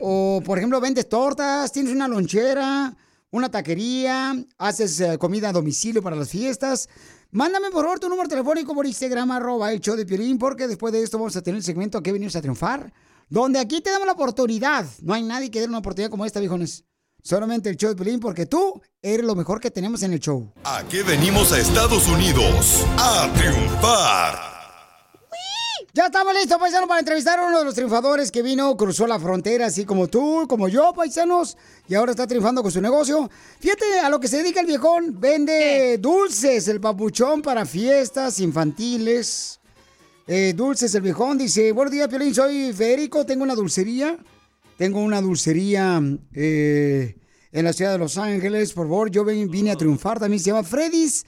o por ejemplo vendes tortas, tienes una lonchera, una taquería, haces eh, comida a domicilio para las fiestas. Mándame por favor tu número telefónico por Instagram, arroba el show de Piolín, porque después de esto vamos a tener el segmento a que venimos a triunfar, donde aquí te damos la oportunidad. No hay nadie que dé una oportunidad como esta, viejones. Solamente el show de Piolín, porque tú eres lo mejor que tenemos en el show. ¿A qué venimos a Estados Unidos? A triunfar. Ya estamos listos, paisanos, para entrevistar a uno de los triunfadores que vino, cruzó la frontera, así como tú, como yo, paisanos, y ahora está triunfando con su negocio. Fíjate a lo que se dedica el viejón. Vende dulces, el papuchón para fiestas infantiles. Eh, dulces, el viejón. Dice, buenos días, Piolín, soy Federico, tengo una dulcería. Tengo una dulcería eh, en la ciudad de Los Ángeles. Por favor, yo vine a triunfar. También se llama Freddy's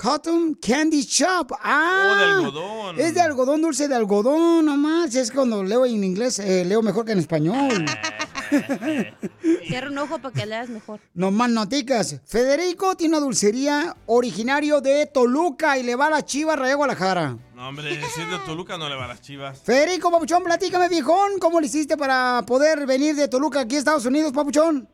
Cotton Candy Shop. Ah, Oh, de algodón. Es de algodón, dulce de algodón, nomás. Es cuando leo en inglés, eh, leo mejor que en español. Cierra un ojo para que leas mejor. no más noticas. Federico tiene una dulcería originario de Toluca y le va a la chiva Rayo Guadalajara. No, hombre, si es de Toluca no le va a las chivas. Federico, papuchón, platícame, viejón, ¿cómo le hiciste para poder venir de Toluca aquí a Estados Unidos, papuchón?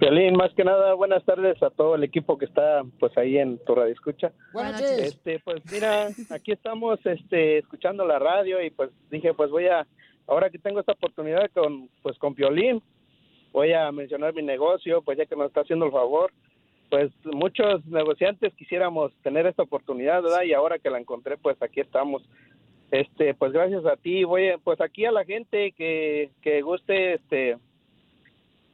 Piolín, más que nada, buenas tardes a todo el equipo que está pues ahí en tu radio escucha. Buenas noches. Este, pues mira, aquí estamos este escuchando la radio y pues dije, pues voy a ahora que tengo esta oportunidad con pues con Piolín, voy a mencionar mi negocio, pues ya que nos está haciendo el favor. Pues muchos negociantes quisiéramos tener esta oportunidad, ¿verdad? Y ahora que la encontré, pues aquí estamos. Este, pues gracias a ti, voy a- pues aquí a la gente que que guste este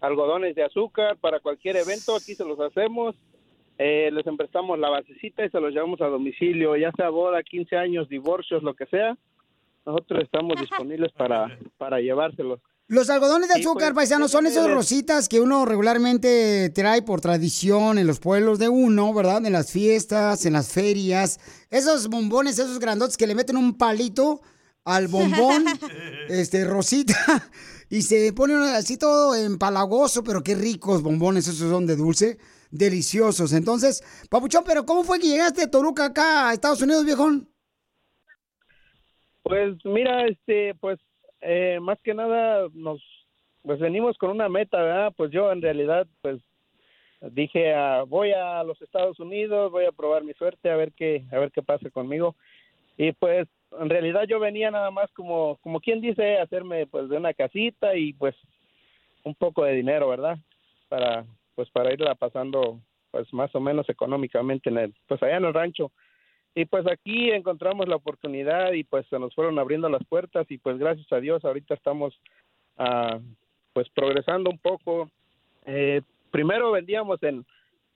algodones de azúcar para cualquier evento, aquí se los hacemos. Eh, les emprestamos la basecita y se los llevamos a domicilio, ya sea boda, 15 años, divorcios, lo que sea. Nosotros estamos disponibles para, para llevárselos. Los algodones de Sí, azúcar, pues, paisanos, son esos eres- rositas que uno regularmente trae por tradición en los pueblos de uno, ¿verdad? En las fiestas, en las ferias. Esos bombones, esos grandotes que le meten un palito al bombón, este, rosita, y se pone así todo empalagoso, pero qué ricos bombones, esos son de dulce, deliciosos. Entonces, Papuchón, pero ¿cómo fue que llegaste de Toluca acá a Estados Unidos, viejón? Pues mira, este, pues eh, más que nada nos, pues venimos con una meta, ¿verdad? Pues yo en realidad, pues dije, ah, voy a los Estados Unidos, voy a probar mi suerte, a ver qué, a ver qué pasa conmigo. Y pues, en realidad yo venía nada más como, como quien dice, hacerme pues de una casita y pues un poco de dinero, ¿verdad? Para, pues para irla pasando pues más o menos económicamente en el, pues allá en el rancho. Y pues aquí encontramos la oportunidad y pues se nos fueron abriendo las puertas y pues gracias a Dios ahorita estamos ah, pues progresando un poco. Eh, primero vendíamos en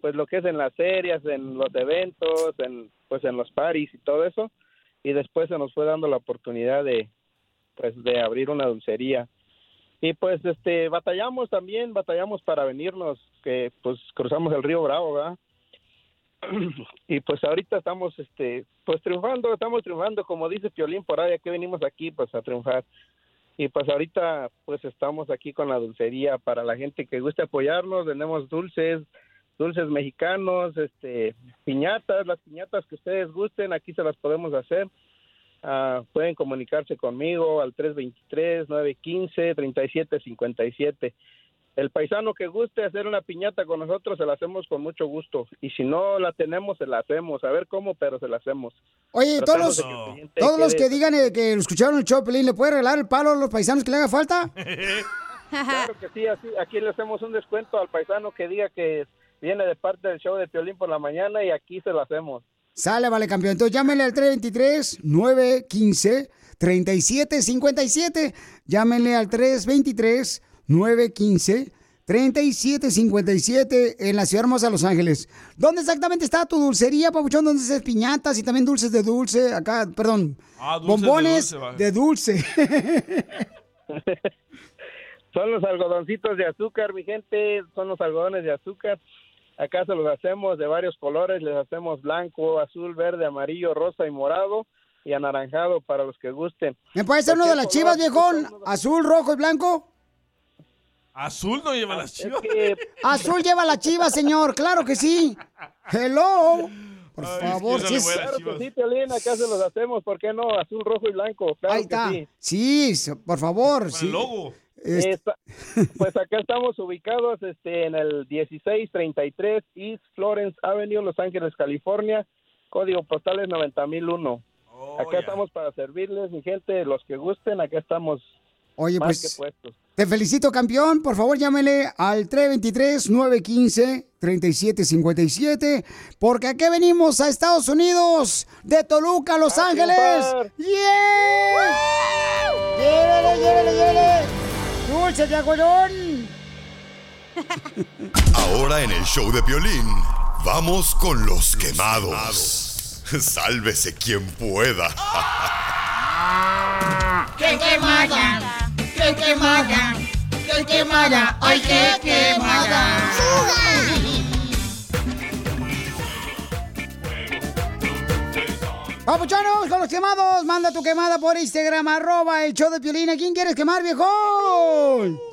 pues lo que es en las ferias, en los eventos, en pues en los paris y todo eso y después se nos fue dando la oportunidad de pues de abrir una dulcería. Y pues este batallamos también batallamos para venirnos que pues cruzamos el río Bravo ¿verdad? y pues ahorita estamos este pues triunfando estamos triunfando como dice Piolín por ahí que venimos aquí pues a triunfar. Y pues ahorita pues estamos aquí con la dulcería. Para la gente que guste apoyarnos tenemos dulces dulces mexicanos este piñatas las piñatas que ustedes gusten aquí se las podemos hacer Ah, pueden comunicarse conmigo al 323-915-3757. El paisano que guste hacer una piñata con nosotros, se la hacemos con mucho gusto. Y si no la tenemos, se la hacemos. A ver cómo, pero se la hacemos. Oye, todos los, que los digan eh, que escucharon el show, Pelín, ¿le puede regalar el palo a los paisanos que le haga falta? Claro que sí, así, aquí le hacemos un descuento al paisano que diga que viene de parte del show de Piolín por la mañana y aquí se lo hacemos. Sale, vale, campeón. Entonces llámenle al 323-915-3757. Llámenle al 323-915-3757 en la ciudad hermosa de Los Ángeles. ¿Dónde exactamente está tu dulcería, papuchón? ¿Dónde haces piñatas y también dulces de dulce? Acá, perdón, Ah, dulces de bombones dulce, de dulce. Son los algodoncitos de azúcar, mi gente, son los algodones de azúcar. Acá se los hacemos de varios colores, les hacemos blanco, azul, verde, amarillo, rosa y morado y anaranjado para los que gusten. ¿Me puede ser uno de las chivas, viejón? ¿Azul, rojo y blanco? Azul no lleva las chivas. Azul lleva la chiva, señor, claro que sí. Hello. Por favor, sí es- Claro que sí, Piolín, acá se los hacemos, ¿por qué no? Azul, rojo y blanco, claro Ahí que está. sí. Sí, so- por favor. sí. Esta- pues acá estamos ubicados este, en el 1633 East Florence Avenue, Los Ángeles, California. Código postal es 90001. acá estamos para servirles, mi gente, los que gusten, acá estamos Oye, más pues que puestos. te felicito, campeón. Por favor, llámele al 323-915-3757. Porque aquí venimos a Estados Unidos, de Toluca, Los Ángeles. triunfar. ¡Yeah! ¡Llévele, llévele, llévele! ¡Dulce de algodón! Ahora en el show de Piolín, vamos con los quemados. Sálvese quien pueda. ¡Qué quemada! ¡Qué quemada! ¡Qué quemada! ¡Ay, qué quemada! Papuchanos, con los quemados, manda tu quemada por Instagram, arroba el show de Piolín. ¿A quién quieres quemar, viejo?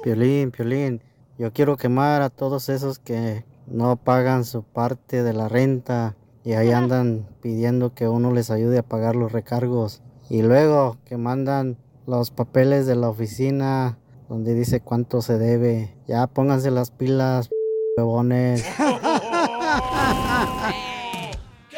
Piolín, Piolín, yo quiero quemar a todos esos que no pagan su parte de la renta y ahí andan pidiendo que uno les ayude a pagar los recargos y luego que mandan los papeles de la oficina donde dice cuánto se debe. Ya pónganse las pilas, huevones.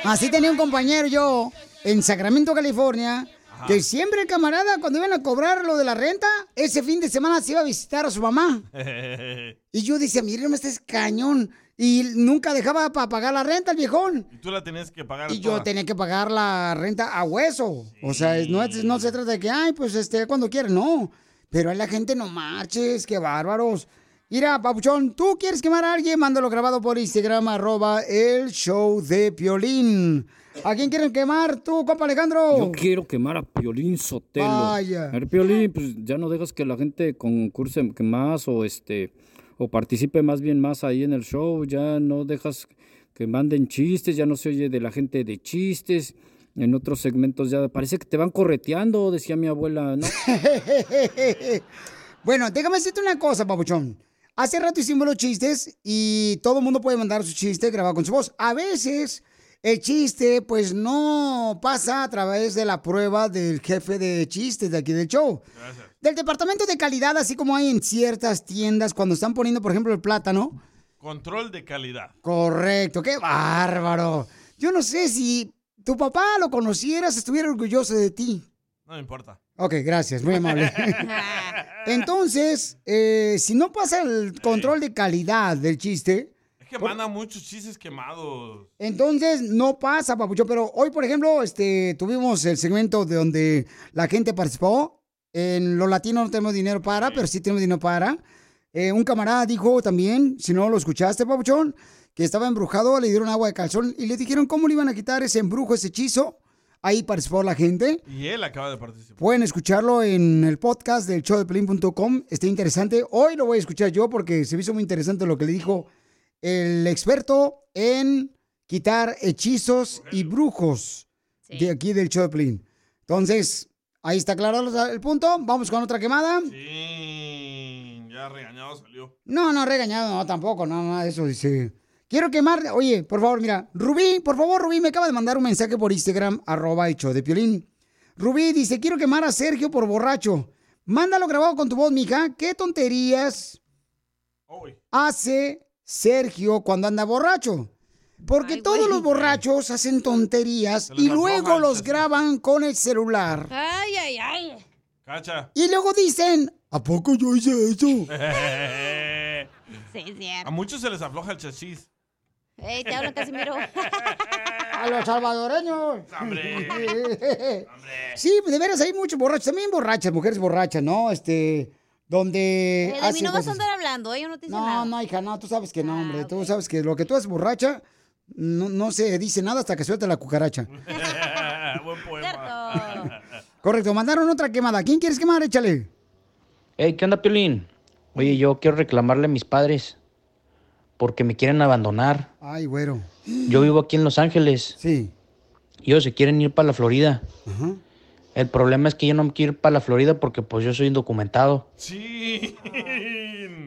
Así tenía un compañero yo en Sacramento, California, que siempre el camarada cuando iban a cobrar lo de la renta, ese fin de semana se iba a visitar a su mamá. Y yo decía, mire, este es cañón. Y nunca dejaba para pagar la renta el viejón. Y tú la tenías que pagar Y yo tenía que pagar la renta a hueso. O sea, no, se trata de que, ay, pues este, cuando quieras, no. Pero ahí la gente no marches, qué bárbaros. Mira, Papuchón, tú quieres quemar a alguien, mándalo grabado por Instagram, arroba el show de Piolín. ¿A quién quieren quemar tú, compa Alejandro? Yo quiero quemar a Piolín Sotelo. Vaya. A ver, Piolín, pues ya no dejas que la gente concurse más o este o participe más bien más ahí en el show, ya no dejas que manden chistes, ya no se oye de la gente de chistes. En otros segmentos ya parece que te van correteando, decía mi abuela, ¿no? bueno, déjame decirte una cosa, Papuchón. Hace rato hicimos los chistes y todo el mundo puede mandar su chiste grabado con su voz. A veces el chiste pues no pasa a través de la prueba del jefe de chistes de aquí del show. Del departamento de calidad, así como hay en ciertas tiendas cuando están poniendo, por ejemplo, el plátano. Control de calidad. Correcto, qué bárbaro. Yo no sé si tu papá lo conocieras, estuviera orgulloso de ti. No me importa. Ok, gracias, muy amable. Entonces, eh, si no pasa el control de calidad del chiste, Que mandan muchos chistes quemados. entonces no pasa, papucho. Pero hoy, por ejemplo, este, tuvimos el segmento de donde la gente participó. En los latinos no tenemos dinero para, pero sí tenemos dinero para. Eh, un camarada dijo también, si no lo escuchaste, papuchón, que estaba embrujado, le dieron agua de calzón y le dijeron cómo le iban a quitar ese embrujo, ese hechizo. Ahí participó la gente. Y él acaba de participar. Pueden escucharlo en el podcast del show de Pelín.com. Está interesante. Hoy lo voy a escuchar yo porque se me hizo muy interesante lo que le dijo el experto en quitar hechizos y brujos de aquí del Pelín. Entonces, ahí está claro el punto. Vamos con otra quemada. Sí, ya regañado salió. No, no, regañado, no, tampoco, no, nada de eso dice. Quiero quemar, oye, por favor, mira, Rubí, por favor, Rubí, me acaba de mandar un mensaje por Instagram, arroba hecho de piolín. Rubí dice, quiero quemar a Sergio por borracho. Mándalo grabado con tu voz, mija. ¿Qué tonterías hace Sergio cuando anda borracho? Porque todos los borrachos hacen tonterías y luego los graban con el celular. Ay, ay, ay. Cacha. Y luego dicen, ¿a poco yo hice eso? Sí, es cierto. A muchos se les afloja el chasis. Ey, te hablo Casimiro. A los salvadoreños. Hombre. Sí, de veras hay muchos borrachos, también borrachas, mujeres borrachas, ¿no? Este, donde Eh, de mí no vas a andar hablando, ¿eh? Yo no te hice No, nada. no, hija, no, tú sabes que no, Ah, hombre. Tú sabes que lo que tú haces borracha no, no se dice nada hasta que suelta la cucaracha. Buen poema. Correcto, mandaron otra quemada. ¿Quién quieres quemar? Échale. Hey, ¿qué onda, Piolín? Oye, yo quiero reclamarle a mis padres porque me quieren abandonar. Ay, güero. Yo vivo aquí en Los Ángeles. Sí. Y ellos se quieren ir para la Florida. Ajá. El problema es que yo no me quiero ir para la Florida porque pues yo soy indocumentado. Sí.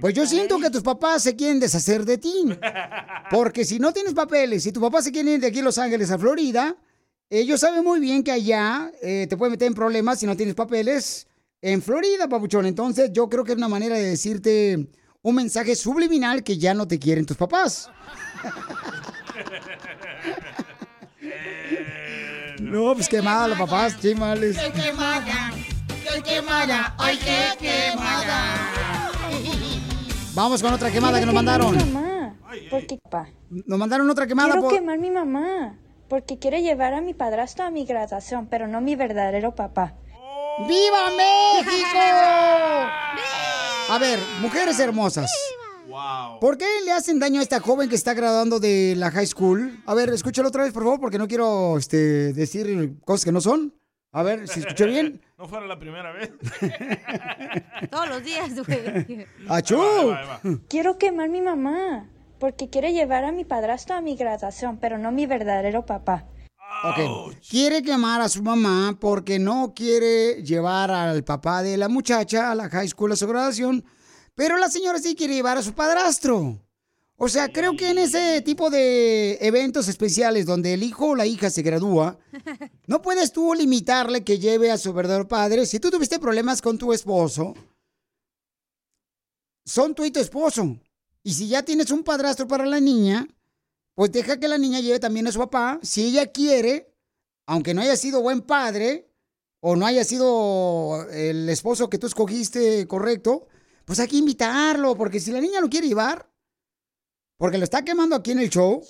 Pues yo siento que tus papás se quieren deshacer de ti. Porque si no tienes papeles, si tu papá se quiere ir de aquí a Los Ángeles a Florida, ellos saben muy bien que allá eh, te pueden meter en problemas si no tienes papeles en Florida, papuchón. Entonces yo creo que es una manera de decirte un mensaje subliminal que ya no te quieren tus papás. No, pues quemada los papás, chimales. ¡Qué quemada! ¡Qué quemada! ¡Ay, qué quemada! Vamos con otra quemada que nos mandaron. Mamá, porque pa. Nos mandaron otra quemada Quiero por... quemar mi mamá, porque quiere llevar a mi padrastro a mi graduación, pero no mi verdadero papá. ¡Viva México! A ver, mujeres hermosas. ¿Por qué le hacen daño a esta joven que está graduando de la high school? A ver, escúchalo otra vez, por favor, porque no quiero este, decir cosas que no son. A ver, si escuché bien. No fuera la primera vez. Todos los días, güey. ¡Achú! Quiero quemar mi mamá, porque quiere llevar a mi padrastro a mi graduación, pero no mi verdadero papá. Ok. Quiere quemar a su mamá porque no quiere llevar al papá de la muchacha a la high school a su graduación, pero la señora sí quiere llevar a su padrastro. O sea, creo que en ese tipo de eventos especiales donde el hijo o la hija se gradúa, no puedes tú limitarle que lleve a su verdadero padre. Si tú tuviste problemas con tu esposo, son tú y tu esposo. Y si ya tienes un padrastro para la niña, pues deja que la niña lleve también a su papá. Si ella quiere, aunque no haya sido buen padre o no haya sido el esposo que tú escogiste correcto, pues hay que invitarlo, porque si la niña lo quiere llevar, porque lo está quemando aquí en el show,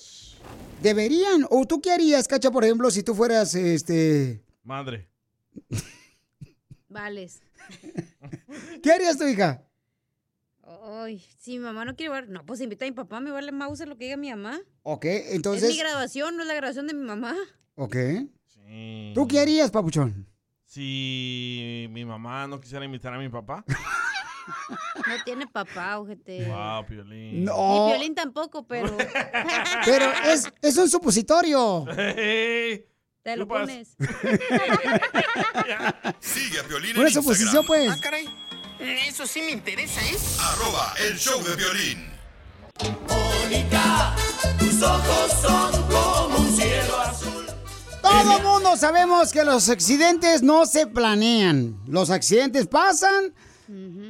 deberían. ¿O tú qué harías, Cacha, por ejemplo, si tú fueras, este... Madre. Vales. ¿Qué harías tu hija? Ay, si mi mamá no quiere ver, no, pues invita a mi papá, me vale más lo que diga mi mamá. Ok, Es mi entonces... graduación, no es la graduación de mi mamá. Ok. ¿Tú qué harías, papuchón? Si mi mamá no quisiera invitar a mi papá. No tiene papá, ojete. Wow, Piolín. No. Ni violín tampoco, pero. Pero es, es un supositorio. Te lo Chupas. pones. Sigue a Piolín Una en suposición, Instagram. pues. Ah, caray. Eso sí me interesa, ¿eh? Arroba el show de violín. Mónica, tus ojos son como un cielo azul. Todo mundo sabemos que los accidentes no se planean. Los accidentes pasan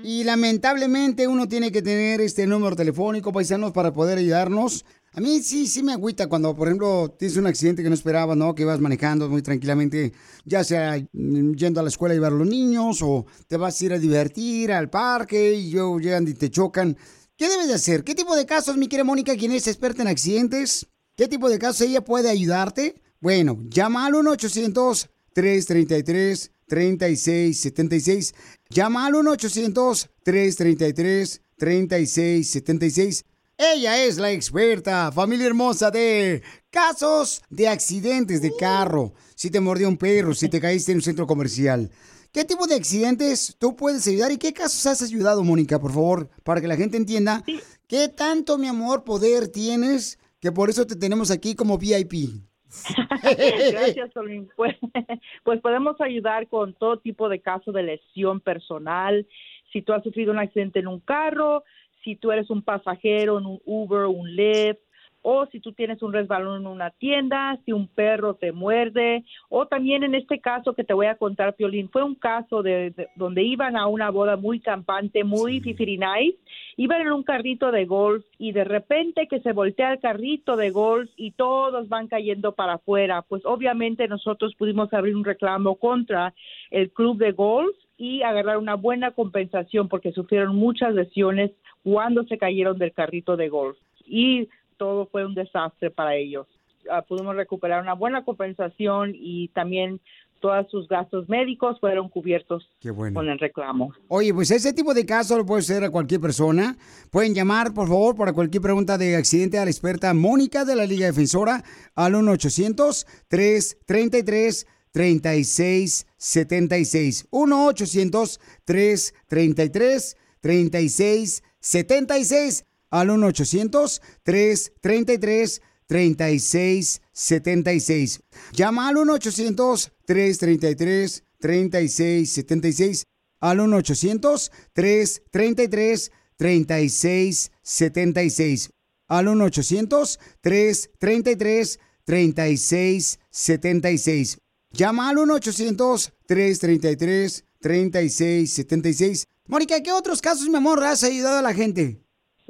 Y lamentablemente uno tiene que tener este número telefónico, paisanos, para poder ayudarnos. A mí sí, sí me agüita cuando, por ejemplo, tienes un accidente que no esperabas, ¿no? Que vas manejando muy tranquilamente, ya sea yendo a la escuela a llevar a los niños o te vas a ir a divertir al parque y luego llegan y te chocan. ¿Qué debes de hacer? ¿Qué tipo de casos, mi querida Mónica, quien es experta en accidentes? ¿Qué tipo de casos ella puede ayudarte? Bueno, llama al 1-800-333-3676. Llama al 1-800-333-3676. Ella es la experta, familia hermosa, de casos de accidentes de carro. Si te mordió un perro, si te caíste en un centro comercial. ¿Qué tipo de accidentes tú puedes ayudar y qué casos has ayudado, Mónica, por favor, para que la gente entienda qué tanto, mi amor, poder tienes, que por eso te tenemos aquí como VIP. Gracias, Solín. Pues, pues podemos ayudar con todo tipo de casos de lesión personal. Si tú has sufrido un accidente en un carro, si tú eres un pasajero en un Uber, un Lyft, o si tú tienes un resbalón en una tienda, si un perro te muerde, o también en este caso que te voy a contar, Piolín, fue un caso de, de- donde iban a una boda muy campante, muy fifirinais, iban en un carrito de golf y de repente que se voltea el carrito de golf y todos van cayendo para afuera, pues obviamente nosotros pudimos abrir un reclamo contra el club de golf y agarrar una buena compensación porque sufrieron muchas lesiones cuando se cayeron del carrito de golf. Y todo fue un desastre para ellos. Ah, pudimos recuperar una buena compensación y también todos sus gastos médicos fueron cubiertos bueno. con el reclamo. Oye, pues ese tipo de caso lo puede ser a cualquier persona. Pueden llamar, por favor, para cualquier pregunta de accidente a la experta Mónica de la Liga Defensora al 1-800-333-3676. 1-800-333-3676. Al 1-800-333-3676. Llama al 1-800-333-3676. Al 1-800-333-3676. Al 1-800-333-3676. Llama al 1-800-333-3676. Mónica, ¿qué otros casos, mi amor, has ayudado a la gente?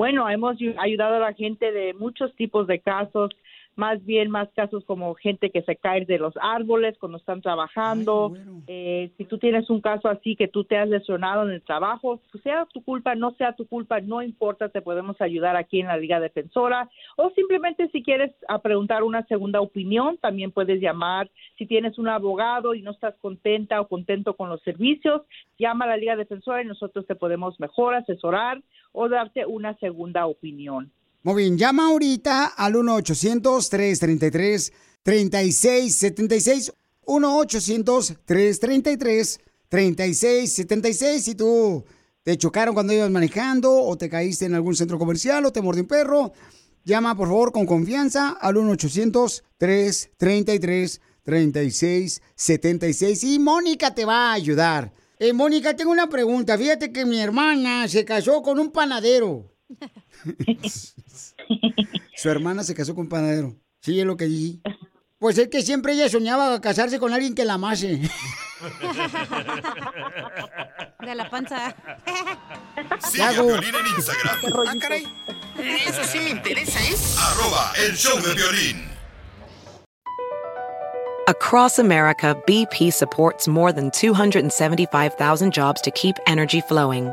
Bueno, hemos ayu- ayudado a la gente de muchos tipos de casos, más bien más casos como gente que se cae de los árboles cuando están trabajando. Eh, si tú tienes un caso así que tú te has lesionado en el trabajo, pues sea tu culpa, no sea tu culpa, no importa, te podemos ayudar aquí en la Liga Defensora. O simplemente si quieres a preguntar una segunda opinión, también puedes llamar. Si tienes un abogado y no estás contenta o contento con los servicios, llama a la Liga Defensora y nosotros te podemos mejor asesorar o darte una segunda opinión. Muy bien, llama ahorita al 1-800-333-3676. 1-800-333-3676. Si tú te chocaron cuando ibas manejando o te caíste en algún centro comercial o te mordió un perro, llama por favor con confianza al 1-800-333-3676. Y Mónica te va a ayudar. Eh, Mónica, tengo una pregunta. Fíjate que mi hermana se casó con un panadero. Su hermana se casó con un panadero. Sí, es lo que dije. Pues es que siempre ella soñaba casarse con alguien que la amase. De la panza. Sigue a Piolín en Instagram. Ah, caray. Eso sí me interesa, ¿eh? Arroba el show de violín. Across America, BP supports more than 275,000 jobs to keep energy flowing.